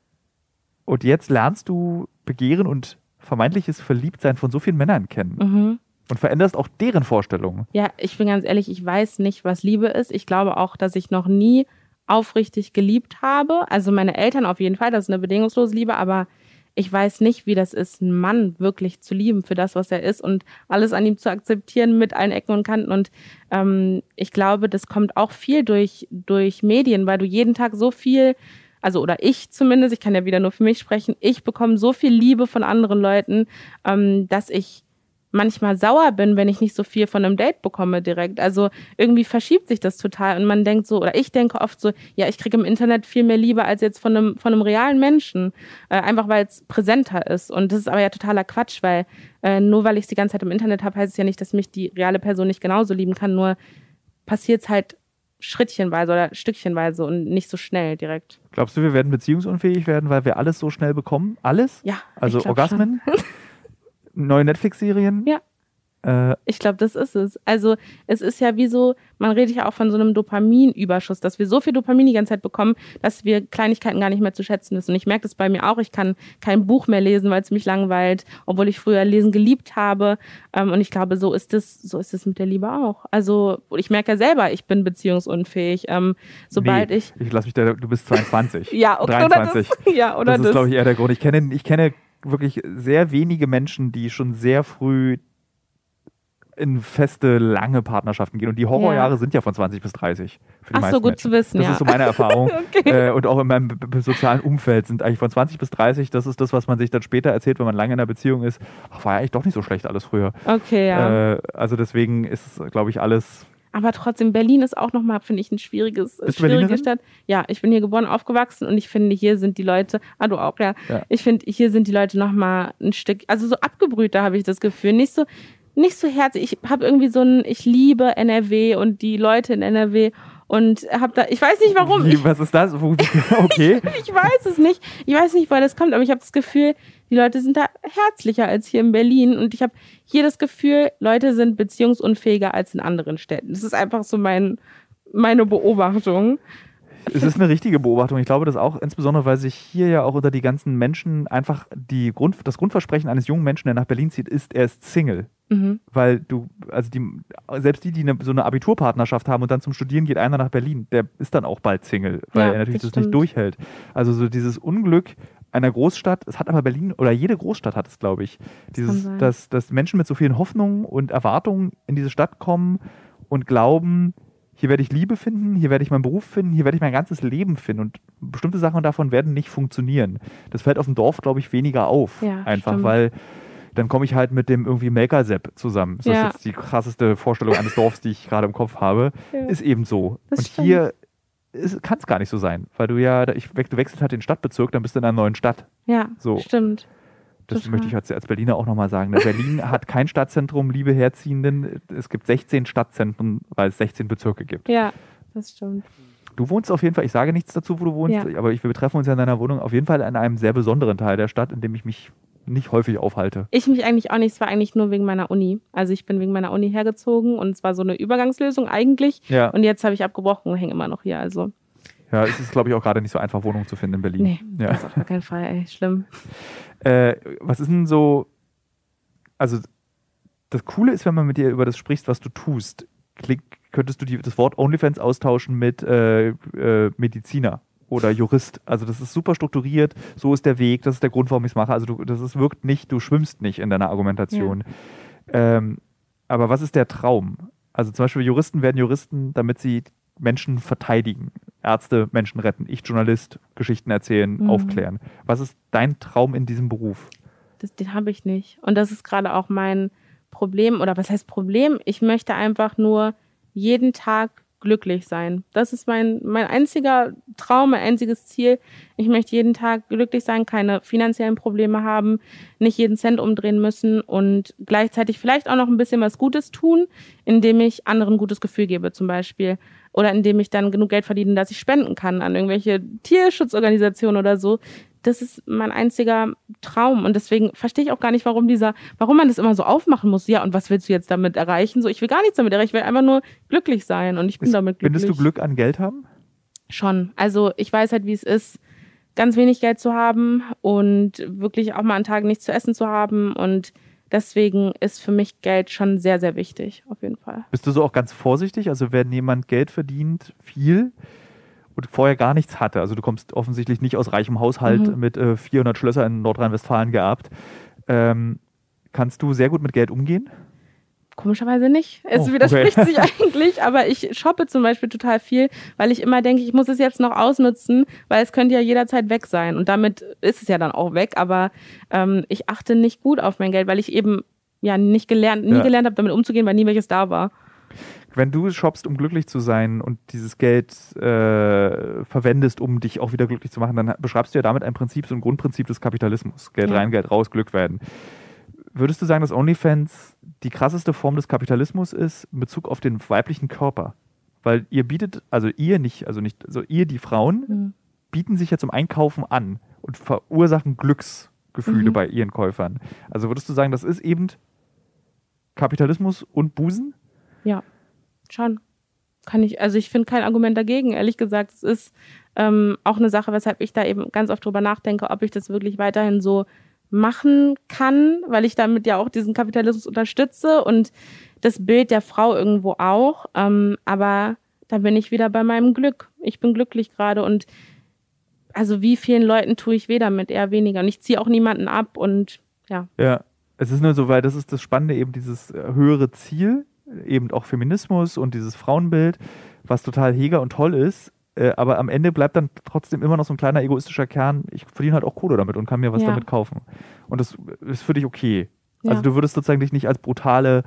Speaker 2: und jetzt lernst du Begehren und vermeintliches Verliebtsein von so vielen Männern kennen
Speaker 1: Mhm.
Speaker 2: und veränderst auch deren Vorstellungen.
Speaker 1: Ja, ich bin ganz ehrlich, ich weiß nicht, was Liebe ist. Ich glaube auch, dass ich noch nie aufrichtig geliebt habe. Also meine Eltern auf jeden Fall, das ist eine bedingungslose Liebe, aber ich weiß nicht, wie das ist, einen Mann wirklich zu lieben für das, was er ist und alles an ihm zu akzeptieren mit allen Ecken und Kanten. Und ähm, ich glaube, das kommt auch viel durch, durch Medien, weil du jeden Tag so viel, also oder ich zumindest, ich kann ja wieder nur für mich sprechen, ich bekomme so viel Liebe von anderen Leuten, ähm, dass ich manchmal sauer bin, wenn ich nicht so viel von einem Date bekomme direkt. Also irgendwie verschiebt sich das total und man denkt so, oder ich denke oft so, ja, ich kriege im Internet viel mehr Liebe als jetzt von einem, von einem realen Menschen, äh, einfach weil es präsenter ist. Und das ist aber ja totaler Quatsch, weil äh, nur weil ich es die ganze Zeit im Internet habe, heißt es ja nicht, dass mich die reale Person nicht genauso lieben kann, nur passiert es halt schrittchenweise oder stückchenweise und nicht so schnell direkt.
Speaker 2: Glaubst du, wir werden beziehungsunfähig werden, weil wir alles so schnell bekommen? Alles?
Speaker 1: Ja.
Speaker 2: Also Orgasmen? Neue Netflix-Serien?
Speaker 1: Ja.
Speaker 2: Äh,
Speaker 1: ich glaube, das ist es. Also es ist ja wie so, man redet ja auch von so einem Dopaminüberschuss, dass wir so viel Dopamin die ganze Zeit bekommen, dass wir Kleinigkeiten gar nicht mehr zu schätzen wissen. Und ich merke das bei mir auch. Ich kann kein Buch mehr lesen, weil es mich langweilt, obwohl ich früher Lesen geliebt habe. Ähm, und ich glaube, so ist es, so ist es mit der Liebe auch. Also ich merke ja selber, ich bin beziehungsunfähig. Ähm, sobald
Speaker 2: nee,
Speaker 1: ich.
Speaker 2: Ich lasse mich da, du bist 22.
Speaker 1: ja, okay,
Speaker 2: 23.
Speaker 1: Oder das, ja, oder
Speaker 2: das ist, glaube ich, eher der Grund. Ich kenne, ich kenne wirklich sehr wenige Menschen, die schon sehr früh in feste, lange Partnerschaften gehen. Und die Horrorjahre
Speaker 1: Ja.
Speaker 2: sind ja von 20 bis 30. Für die
Speaker 1: Ach so, gut
Speaker 2: Menschen.
Speaker 1: zu wissen,
Speaker 2: Das
Speaker 1: ja.
Speaker 2: ist so meine Erfahrung.
Speaker 1: Okay.
Speaker 2: äh, und auch in meinem sozialen Umfeld sind eigentlich von 20 bis 30, das ist das, was man sich dann später erzählt, wenn man lange in einer Beziehung ist. Ach, war ja eigentlich doch nicht so schlecht alles früher.
Speaker 1: Okay, ja.
Speaker 2: Äh, also deswegen ist, glaube ich, alles.
Speaker 1: Aber trotzdem, Berlin ist auch nochmal, finde ich, ein schwieriges,
Speaker 2: Bist du
Speaker 1: schwierige
Speaker 2: Berlinerin?
Speaker 1: Stadt. Ja, ich bin hier geboren, aufgewachsen und ich finde, hier sind die Leute, ah, du auch, ja.
Speaker 2: Ja.
Speaker 1: Ich finde, hier sind die Leute nochmal ein Stück, also so abgebrühter habe ich das Gefühl. Nicht so, nicht so herzlich. Ich habe irgendwie so ein, ich liebe NRW und die Leute in NRW und habe da, ich weiß nicht warum.
Speaker 2: Wie,
Speaker 1: Ich,
Speaker 2: was ist das? Okay.
Speaker 1: ich weiß es nicht. Ich weiß nicht, woher das kommt, aber ich habe das Gefühl, die Leute sind da herzlicher als hier in Berlin. Und ich habe hier das Gefühl, Leute sind beziehungsunfähiger als in anderen Städten. Das ist einfach so mein, meine Beobachtung.
Speaker 2: Es ist eine richtige Beobachtung. Ich glaube das auch, insbesondere weil sich hier ja auch unter die ganzen Menschen einfach die Grund, das Grundversprechen eines jungen Menschen, der nach Berlin zieht, ist, er ist Single.
Speaker 1: Mhm.
Speaker 2: Weil du, also die, selbst die, die eine, so eine Abiturpartnerschaft haben und dann zum Studieren geht einer nach Berlin, der ist dann auch bald Single, weil
Speaker 1: Ja,
Speaker 2: er natürlich das,
Speaker 1: das
Speaker 2: nicht durchhält. Also so dieses Unglück einer Großstadt, es hat aber Berlin oder jede Großstadt hat es, glaube ich. Dieses, dass, dass Menschen mit so vielen Hoffnungen und Erwartungen in diese Stadt kommen und glauben, hier werde ich Liebe finden, hier werde ich meinen Beruf finden, hier werde ich mein ganzes Leben finden und bestimmte Sachen davon werden nicht funktionieren. Das fällt auf dem Dorf, glaube ich, weniger auf.
Speaker 1: Ja,
Speaker 2: einfach,
Speaker 1: stimmt.
Speaker 2: weil dann komme ich halt mit dem irgendwie Melker-Sepp zusammen. Das
Speaker 1: Ja.
Speaker 2: ist jetzt die krasseste Vorstellung eines Dorfs, die ich gerade im Kopf habe.
Speaker 1: Ja.
Speaker 2: Ist eben so.
Speaker 1: Das
Speaker 2: und
Speaker 1: stimmt.
Speaker 2: hier kann es gar nicht so sein, weil du ja, ich, du wechselst halt den Stadtbezirk, dann bist du in einer neuen Stadt.
Speaker 1: Ja,
Speaker 2: So.
Speaker 1: stimmt.
Speaker 2: Das möchte ich als, als Berliner auch nochmal sagen. Ne? Berlin hat kein Stadtzentrum, liebe Herziehenden. Es gibt 16 Stadtzentren, weil es 16 Bezirke gibt.
Speaker 1: Ja, das stimmt.
Speaker 2: Du wohnst auf jeden Fall, ich sage nichts dazu, wo du wohnst,
Speaker 1: Ja.
Speaker 2: aber ich, wir betreffen uns ja in deiner Wohnung auf jeden Fall in einem sehr besonderen Teil der Stadt, in dem ich mich nicht häufig aufhalte.
Speaker 1: Ich mich eigentlich auch nicht, es war eigentlich nur wegen meiner Uni. Also ich bin wegen meiner Uni hergezogen und es war so eine Übergangslösung eigentlich.
Speaker 2: Ja,
Speaker 1: Und jetzt habe ich abgebrochen und hänge immer noch hier. Also,
Speaker 2: ja es ist, glaube ich, auch gerade nicht so einfach, Wohnungen zu finden in Berlin.
Speaker 1: nee,
Speaker 2: Ja.
Speaker 1: das ist auf gar keinen Fall, ey, schlimm.
Speaker 2: Äh, was ist denn so, also das Coole ist, wenn man mit dir über das sprichst, was du tust, klick, könntest du die, das Wort OnlyFans austauschen mit äh, äh, Mediziner oder Jurist. Also das ist super strukturiert, so ist der Weg, das ist der Grund, warum ich es mache. Also du, das ist, wirkt nicht, du schwimmst nicht in deiner Argumentation. Ähm, aber was ist der Traum? Also zum Beispiel Juristen werden Juristen, damit sie Menschen verteidigen. Ärzte Menschen retten. Ich Journalist, Geschichten erzählen,
Speaker 1: Mhm.
Speaker 2: aufklären. Was ist dein Traum in diesem Beruf?
Speaker 1: Das, den habe ich nicht. Und das ist gerade auch mein Problem. Oder was heißt Problem? Ich möchte einfach nur jeden Tag glücklich sein. Das ist mein, mein einziger Traum, mein einziges Ziel. Ich möchte jeden Tag glücklich sein, keine finanziellen Probleme haben, nicht jeden Cent umdrehen müssen und gleichzeitig vielleicht auch noch ein bisschen was Gutes tun, indem ich anderen ein gutes Gefühl gebe zum Beispiel. Oder indem ich dann genug Geld verdiene, dass ich spenden kann an irgendwelche Tierschutzorganisationen oder so. Das ist mein einziger Traum. Und deswegen verstehe ich auch gar nicht, warum dieser, warum man das immer so aufmachen muss. Ja, und was willst du jetzt damit erreichen? So, ich will gar nichts damit erreichen. Ich will einfach nur glücklich sein. Und ich bin
Speaker 2: Ist-
Speaker 1: damit glücklich.
Speaker 2: Findest du Glück an Geld haben?
Speaker 1: Schon. Also ich weiß halt, wie es ist, ganz wenig Geld zu haben und wirklich auch mal an Tagen nichts zu essen zu haben. Und deswegen ist für mich Geld schon sehr, sehr wichtig, auf jeden Fall.
Speaker 2: Bist du so auch ganz vorsichtig? Also wenn jemand Geld verdient, viel und vorher gar nichts hatte, also du kommst offensichtlich nicht aus reichem Haushalt
Speaker 1: Mhm.
Speaker 2: mit äh, 400 Schlösser in Nordrhein-Westfalen geerbt, ähm, kannst du sehr gut mit Geld umgehen?
Speaker 1: Komischerweise nicht. Es
Speaker 2: Oh,
Speaker 1: widerspricht
Speaker 2: okay.
Speaker 1: sich eigentlich, aber ich shoppe zum Beispiel total viel, weil ich immer denke, ich muss es jetzt noch ausnutzen, weil es könnte ja jederzeit weg sein. Und damit ist es ja dann auch weg, aber ähm, ich achte nicht gut auf mein Geld, weil ich eben ja nicht gelernt, nie
Speaker 2: Ja.
Speaker 1: gelernt habe, damit umzugehen, weil nie welches da war.
Speaker 2: Wenn du shoppst, um glücklich zu sein und dieses Geld äh, verwendest, um dich auch wieder glücklich zu machen, dann beschreibst du ja damit ein Prinzip, so ein Grundprinzip des Kapitalismus. Geld
Speaker 1: Ja.
Speaker 2: rein, Geld raus, Glück werden. Würdest du sagen, dass OnlyFans die krasseste Form des Kapitalismus ist in Bezug auf den weiblichen Körper? Weil ihr bietet, also ihr nicht, also nicht, also ihr, die Frauen,
Speaker 1: Mhm.
Speaker 2: bieten sich ja zum Einkaufen an und verursachen Glücksgefühle
Speaker 1: Mhm.
Speaker 2: bei ihren Käufern. Also würdest du sagen, das ist eben Kapitalismus und Busen?
Speaker 1: Ja, schon. Kann ich, also ich finde kein Argument dagegen, ehrlich gesagt. Es ist ähm, auch eine Sache, weshalb ich da eben ganz oft drüber nachdenke, ob ich das wirklich weiterhin so machen kann, weil ich damit ja auch diesen Kapitalismus unterstütze und das Bild der Frau irgendwo auch. Ähm, aber da bin ich wieder bei meinem Glück. Ich bin glücklich gerade und also wie vielen Leuten tue ich weh damit, eher weniger. Und ich ziehe auch niemanden ab und ja.
Speaker 2: Ja, es ist nur so, weil das ist das Spannende, eben dieses äh, höhere Ziel, eben auch Feminismus und dieses Frauenbild, was total heger und toll ist. Äh, aber am Ende bleibt dann trotzdem immer noch so ein kleiner egoistischer Kern, ich verdiene halt auch Kohle damit und kann mir was
Speaker 1: Ja.
Speaker 2: damit kaufen. Und das ist für dich okay.
Speaker 1: Ja.
Speaker 2: Also du würdest sozusagen dich nicht als brutale,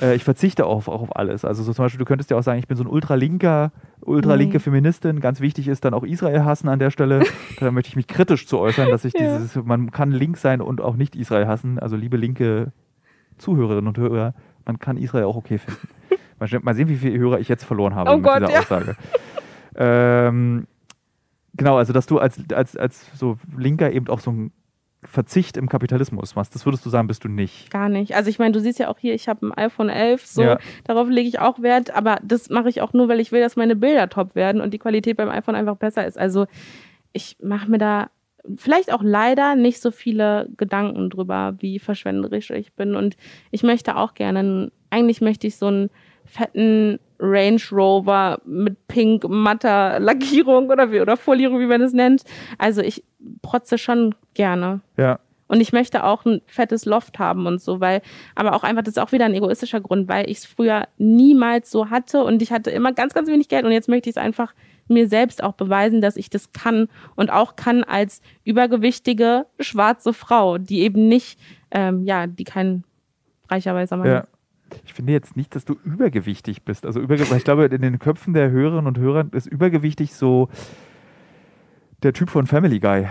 Speaker 2: äh, ich verzichte auf, auch auf alles. Also so zum Beispiel, du könntest ja auch sagen, ich bin so ein ultralinker, ultralinke
Speaker 1: Nee.
Speaker 2: Feministin. Ganz wichtig ist dann auch Israel hassen an der Stelle. da möchte ich mich kritisch zu äußern, dass ich
Speaker 1: Ja.
Speaker 2: dieses, man kann link sein und auch nicht Israel hassen. Also liebe linke Zuhörerinnen und Hörer, man kann Israel auch okay finden. mal, sehen- wie viele Hörer ich jetzt verloren habe
Speaker 1: Oh
Speaker 2: mit
Speaker 1: Gott,
Speaker 2: dieser. Aussage. ähm, genau, also dass du als, als, als so Linker eben auch so einen Verzicht im Kapitalismus machst, das würdest du sagen, bist du nicht.
Speaker 1: Gar nicht. Also ich meine, du siehst ja auch hier, ich habe ein iPhone 11, so
Speaker 2: Ja.
Speaker 1: darauf lege ich auch Wert, aber das mache ich auch nur, weil ich will, dass meine Bilder top werden und die Qualität beim iPhone einfach besser ist. Also ich mache mir da vielleicht auch leider nicht so viele Gedanken drüber, wie verschwenderisch ich bin und ich möchte auch gerne, eigentlich möchte ich so einen fetten Range Rover mit pink matter Lackierung oder wie oder Folierung, wie man es nennt. Also ich protze schon gerne.
Speaker 2: Ja.
Speaker 1: Und ich möchte auch ein fettes Loft haben und so, weil, aber auch einfach, das ist auch wieder ein egoistischer Grund, weil ich es früher niemals so hatte und ich hatte immer ganz, ganz wenig Geld und jetzt möchte ich es einfach mir selbst auch beweisen, dass ich das kann und auch kann als übergewichtige schwarze Frau, die eben nicht, ähm, ja, die kein reicher weißer Mann
Speaker 2: Ja.
Speaker 1: ist.
Speaker 2: Ich finde jetzt nicht, dass du übergewichtig bist. Also überge ich glaube, in den Köpfen der Hörerinnen und Hörer ist übergewichtig so der Typ von Family Guy.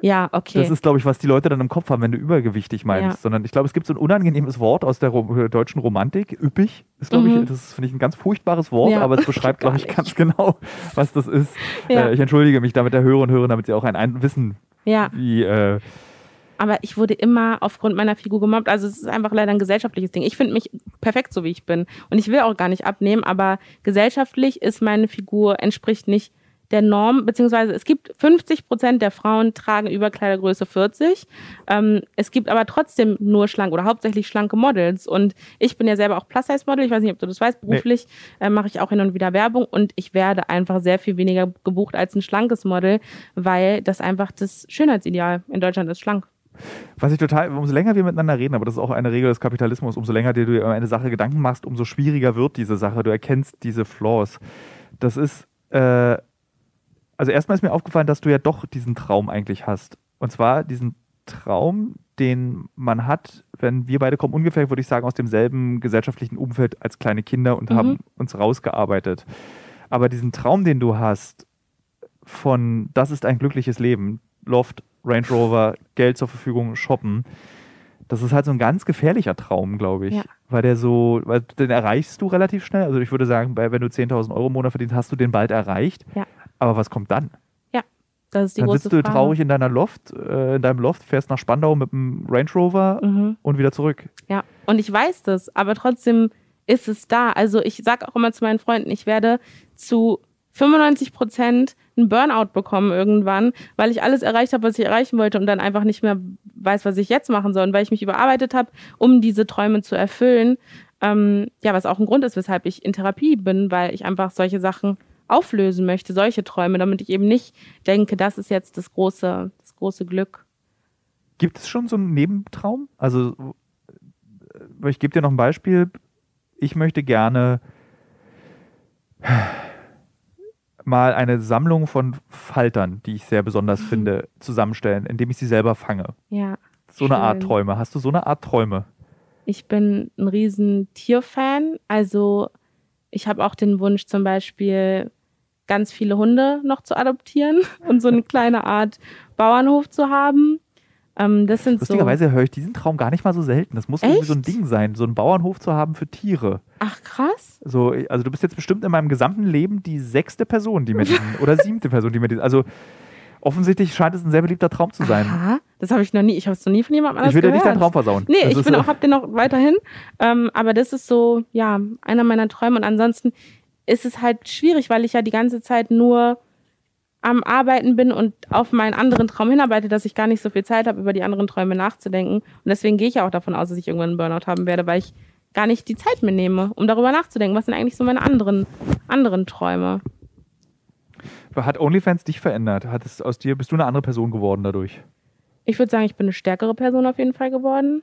Speaker 1: Ja, okay.
Speaker 2: Das ist, glaube ich, was die Leute dann im Kopf haben, wenn du übergewichtig meinst.
Speaker 1: Ja.
Speaker 2: Sondern ich glaube, es gibt so ein unangenehmes Wort aus der Ro äh, deutschen Romantik. Üppig ist, glaube
Speaker 1: Mhm.
Speaker 2: ich, das finde ich ein ganz furchtbares Wort,
Speaker 1: Ja.
Speaker 2: aber es beschreibt, glaube ich, ganz genau, was das ist.
Speaker 1: Ja.
Speaker 2: Äh, ich entschuldige mich damit der Hörer und Hörer, damit sie auch ein, ein wissen,
Speaker 1: ja.
Speaker 2: wie. Äh,
Speaker 1: aber ich wurde immer aufgrund meiner Figur gemobbt. Also es ist einfach leider ein gesellschaftliches Ding. Ich finde mich perfekt so, wie ich bin. Und ich will auch gar nicht abnehmen, aber gesellschaftlich ist meine Figur, entspricht nicht der Norm, beziehungsweise es gibt 50 Prozent der Frauen tragen Überkleidergröße 40. Ähm, es gibt aber trotzdem nur schlank oder hauptsächlich schlanke Models. Und ich bin ja selber auch Plus-Size-Model. Ich weiß nicht, ob du das weißt. Beruflich äh, mache ich auch hin und wieder Werbung und ich werde einfach sehr viel weniger gebucht als ein schlankes Model, weil das einfach das Schönheitsideal in Deutschland ist, schlank.
Speaker 2: Was ich total, umso länger wir miteinander reden, aber das ist auch eine Regel des Kapitalismus, umso länger dir du über eine Sache Gedanken machst, umso schwieriger wird diese Sache. Du erkennst diese Flaws. Das ist, äh, also erstmal ist mir aufgefallen, dass du ja doch diesen Traum eigentlich hast. Und zwar diesen Traum, den man hat, wenn wir beide kommen, ungefähr, würde ich sagen, aus demselben gesellschaftlichen Umfeld als kleine Kinder und
Speaker 1: Mhm.
Speaker 2: haben uns rausgearbeitet. Aber diesen Traum, den du hast, von das ist ein glückliches Leben, Loft, Range Rover, Geld zur Verfügung, shoppen, das ist halt so ein ganz gefährlicher Traum, glaube ich.
Speaker 1: Ja.
Speaker 2: Weil der so, weil den erreichst du relativ schnell. Also ich würde sagen, wenn du 10.000 Euro im Monat verdienst, hast du den bald erreicht.
Speaker 1: Ja.
Speaker 2: Aber was kommt dann?
Speaker 1: Das ist die
Speaker 2: dann
Speaker 1: große
Speaker 2: sitzt du
Speaker 1: Frage.
Speaker 2: traurig in deiner Loft, äh, in deinem Loft, fährst nach Spandau mit dem Range Rover
Speaker 1: Mhm.
Speaker 2: und wieder zurück.
Speaker 1: Ja, und ich weiß das, aber trotzdem ist es da. Also ich sage auch immer zu meinen Freunden, ich werde zu 95 Prozent einen Burnout bekommen irgendwann, weil ich alles erreicht habe, was ich erreichen wollte und dann einfach nicht mehr weiß, was ich jetzt machen soll und weil ich mich überarbeitet habe, um diese Träume zu erfüllen. Ähm, ja, was auch ein Grund ist, weshalb ich in Therapie bin, weil ich einfach solche Sachen auflösen möchte, solche Träume, damit ich eben nicht denke, das ist jetzt das große, das große Glück.
Speaker 2: Gibt es schon so einen Nebentraum? Also, äh, ich gebe dir noch ein Beispiel. Ich möchte gerne mal eine Sammlung von Faltern, die ich sehr besonders finde, zusammenstellen, indem ich sie selber fange.
Speaker 1: Ja.
Speaker 2: So eine Art
Speaker 1: Schön.
Speaker 2: Träume. Hast du so eine Art Träume?
Speaker 1: Ich bin ein riesen Tierfan. Also ich habe auch den Wunsch zum Beispiel ganz viele Hunde noch zu adoptieren und so eine kleine Art Bauernhof zu haben. Ähm, das sind so.
Speaker 2: Lustigerweise höre ich diesen Traum gar nicht mal so selten. Das muss irgendwie so ein
Speaker 1: Echt?
Speaker 2: Ding sein, so einen Bauernhof zu haben für Tiere.
Speaker 1: Ach krass.
Speaker 2: So, also du bist jetzt bestimmt in meinem gesamten Leben die sechste Person, die mir diesen, oder siebte Person, die mir diesen, also offensichtlich scheint es ein sehr beliebter Traum zu sein.
Speaker 1: Aha. Das habe ich noch nie, ich habe es noch nie von jemandem anders
Speaker 2: Ich will dir nicht deinen Traum versauen.
Speaker 1: Nee,
Speaker 2: Das
Speaker 1: ich bin auch, hab den noch weiterhin. Ähm, aber das ist so, ja, einer meiner Träume. Und ansonsten ist es halt schwierig, weil ich ja die ganze Zeit nur am Arbeiten bin und auf meinen anderen Traum hinarbeite, dass ich gar nicht so viel Zeit habe, über die anderen Träume nachzudenken. Und deswegen gehe ich ja auch davon aus, dass ich irgendwann einen Burnout haben werde, weil ich gar nicht die Zeit mir nehme, um darüber nachzudenken. Was sind eigentlich so meine anderen, anderen Träume?
Speaker 2: Hat OnlyFans dich verändert? Hat es aus dir, bist du eine andere Person geworden dadurch?
Speaker 1: Ich würde sagen, ich bin eine stärkere Person auf jeden Fall geworden.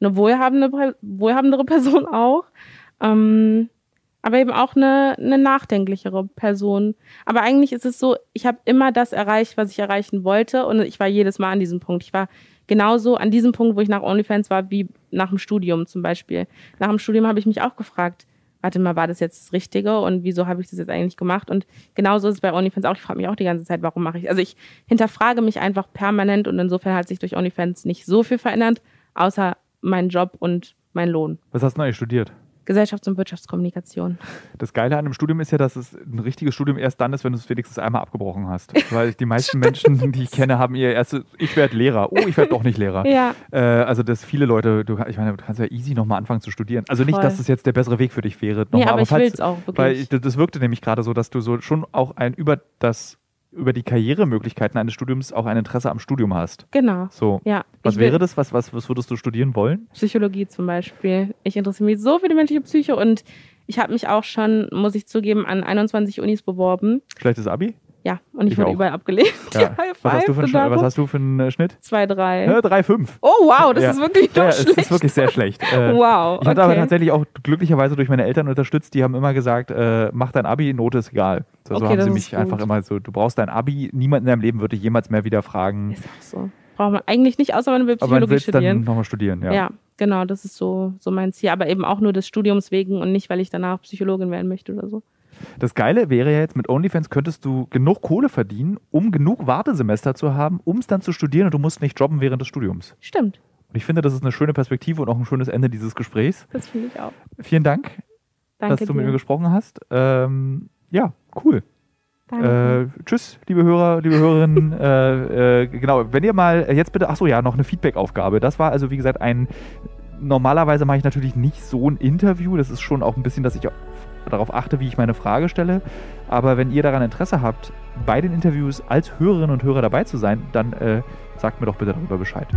Speaker 1: Eine wohlhabende, wohlhabendere Person auch. Ähm, aber eben auch eine, eine nachdenklichere Person. Aber eigentlich ist es so, ich habe immer das erreicht, was ich erreichen wollte. Und ich war jedes Mal an diesem Punkt. Ich war genauso an diesem Punkt, wo ich nach OnlyFans war, wie nach dem Studium zum Beispiel. Nach dem Studium habe ich mich auch gefragt, warte mal, war das jetzt das Richtige und wieso habe ich das jetzt eigentlich gemacht? Und genauso ist es bei OnlyFans auch. Ich frage mich auch die ganze Zeit, warum mache ich Also ich hinterfrage mich einfach permanent und insofern hat sich durch OnlyFans nicht so viel verändert, außer mein Job und mein Lohn.
Speaker 2: Was hast du eigentlich studiert?
Speaker 1: Gesellschafts- und Wirtschaftskommunikation.
Speaker 2: Das Geile an einem Studium ist ja, dass es ein richtiges Studium erst dann ist, wenn du es wenigstens einmal abgebrochen hast. Weil die meisten Menschen, die ich kenne, haben ihr erstes, ich werde Lehrer. Oh, ich werde doch nicht Lehrer.
Speaker 1: Ja,
Speaker 2: Äh, also, dass viele Leute, du, ich meine, du kannst ja easy nochmal anfangen zu studieren. Also nicht,
Speaker 1: Voll.
Speaker 2: dass das jetzt der bessere Weg für dich wäre. Nochmal,
Speaker 1: nee, aber ich
Speaker 2: falls-
Speaker 1: will es auch
Speaker 2: Weil
Speaker 1: wirklich.
Speaker 2: ich, das- das wirkte nämlich gerade so, dass du so schon auch ein über das über die Karrieremöglichkeiten eines Studiums auch ein Interesse am Studium hast.
Speaker 1: genau.
Speaker 2: So.
Speaker 1: Ja.
Speaker 2: Was wäre das? Was, was, was würdest du studieren wollen?
Speaker 1: Psychologie zum Beispiel. Ich interessiere mich so für die menschliche Psyche und ich habe mich auch schon, muss ich zugeben, an 21 Unis beworben.
Speaker 2: Schlechtes Abi?
Speaker 1: Ja, und ich,
Speaker 2: Ich
Speaker 1: wurde
Speaker 2: auch.
Speaker 1: überall abgelehnt.
Speaker 2: Ja. Was hast, du für einen, was hast du für einen äh, Schnitt?
Speaker 1: Zwei, drei.
Speaker 2: Ja, 3,5.
Speaker 1: Oh, wow, das
Speaker 2: Ja.
Speaker 1: ist wirklich
Speaker 2: Ja,
Speaker 1: schlecht.
Speaker 2: ist wirklich sehr schlecht. Äh,
Speaker 1: wow,
Speaker 2: Ich hatte aber
Speaker 1: okay.
Speaker 2: tatsächlich auch glücklicherweise durch meine Eltern unterstützt, die haben immer gesagt, äh, mach dein Abi, Note ist egal. So,
Speaker 1: Okay,
Speaker 2: haben
Speaker 1: das
Speaker 2: sie mich einfach immer so, du brauchst dein Abi, niemand in deinem Leben würde dich jemals mehr wieder fragen,
Speaker 1: Ist auch so. Braucht man eigentlich nicht, außer man will
Speaker 2: aber man
Speaker 1: Psychologie
Speaker 2: willst dann
Speaker 1: studieren.
Speaker 2: nochmal studieren. Ja.
Speaker 1: Ja. genau, das ist so, so mein Ziel. Aber eben auch nur des Studiums wegen und nicht, weil ich danach Psychologin werden möchte oder so.
Speaker 2: Das Geile wäre ja jetzt, mit OnlyFans könntest du genug Kohle verdienen, um genug Wartesemester zu haben, um es dann zu studieren und du musst nicht jobben während des Studiums.
Speaker 1: Stimmt,
Speaker 2: Und ich finde, das ist eine schöne Perspektive und auch ein schönes Ende dieses Gesprächs.
Speaker 1: das finde ich auch.
Speaker 2: Vielen Dank,
Speaker 1: Danke
Speaker 2: dass du
Speaker 1: dir.
Speaker 2: mit mir gesprochen hast. Ähm, ja, cool.
Speaker 1: Danke.
Speaker 2: Äh, tschüss, liebe Hörer, liebe Hörerinnen. äh, äh, genau, wenn ihr mal jetzt bitte, achso, ja, noch eine Feedback-Aufgabe. Das war also, wie gesagt, ein. Normalerweise mache ich natürlich nicht so ein Interview. Das ist schon auch ein bisschen, dass ich darauf achte, wie ich meine Frage stelle. Aber wenn ihr daran Interesse habt, bei den Interviews als Hörerinnen und Hörer dabei zu sein, dann äh, sagt mir doch bitte darüber Bescheid.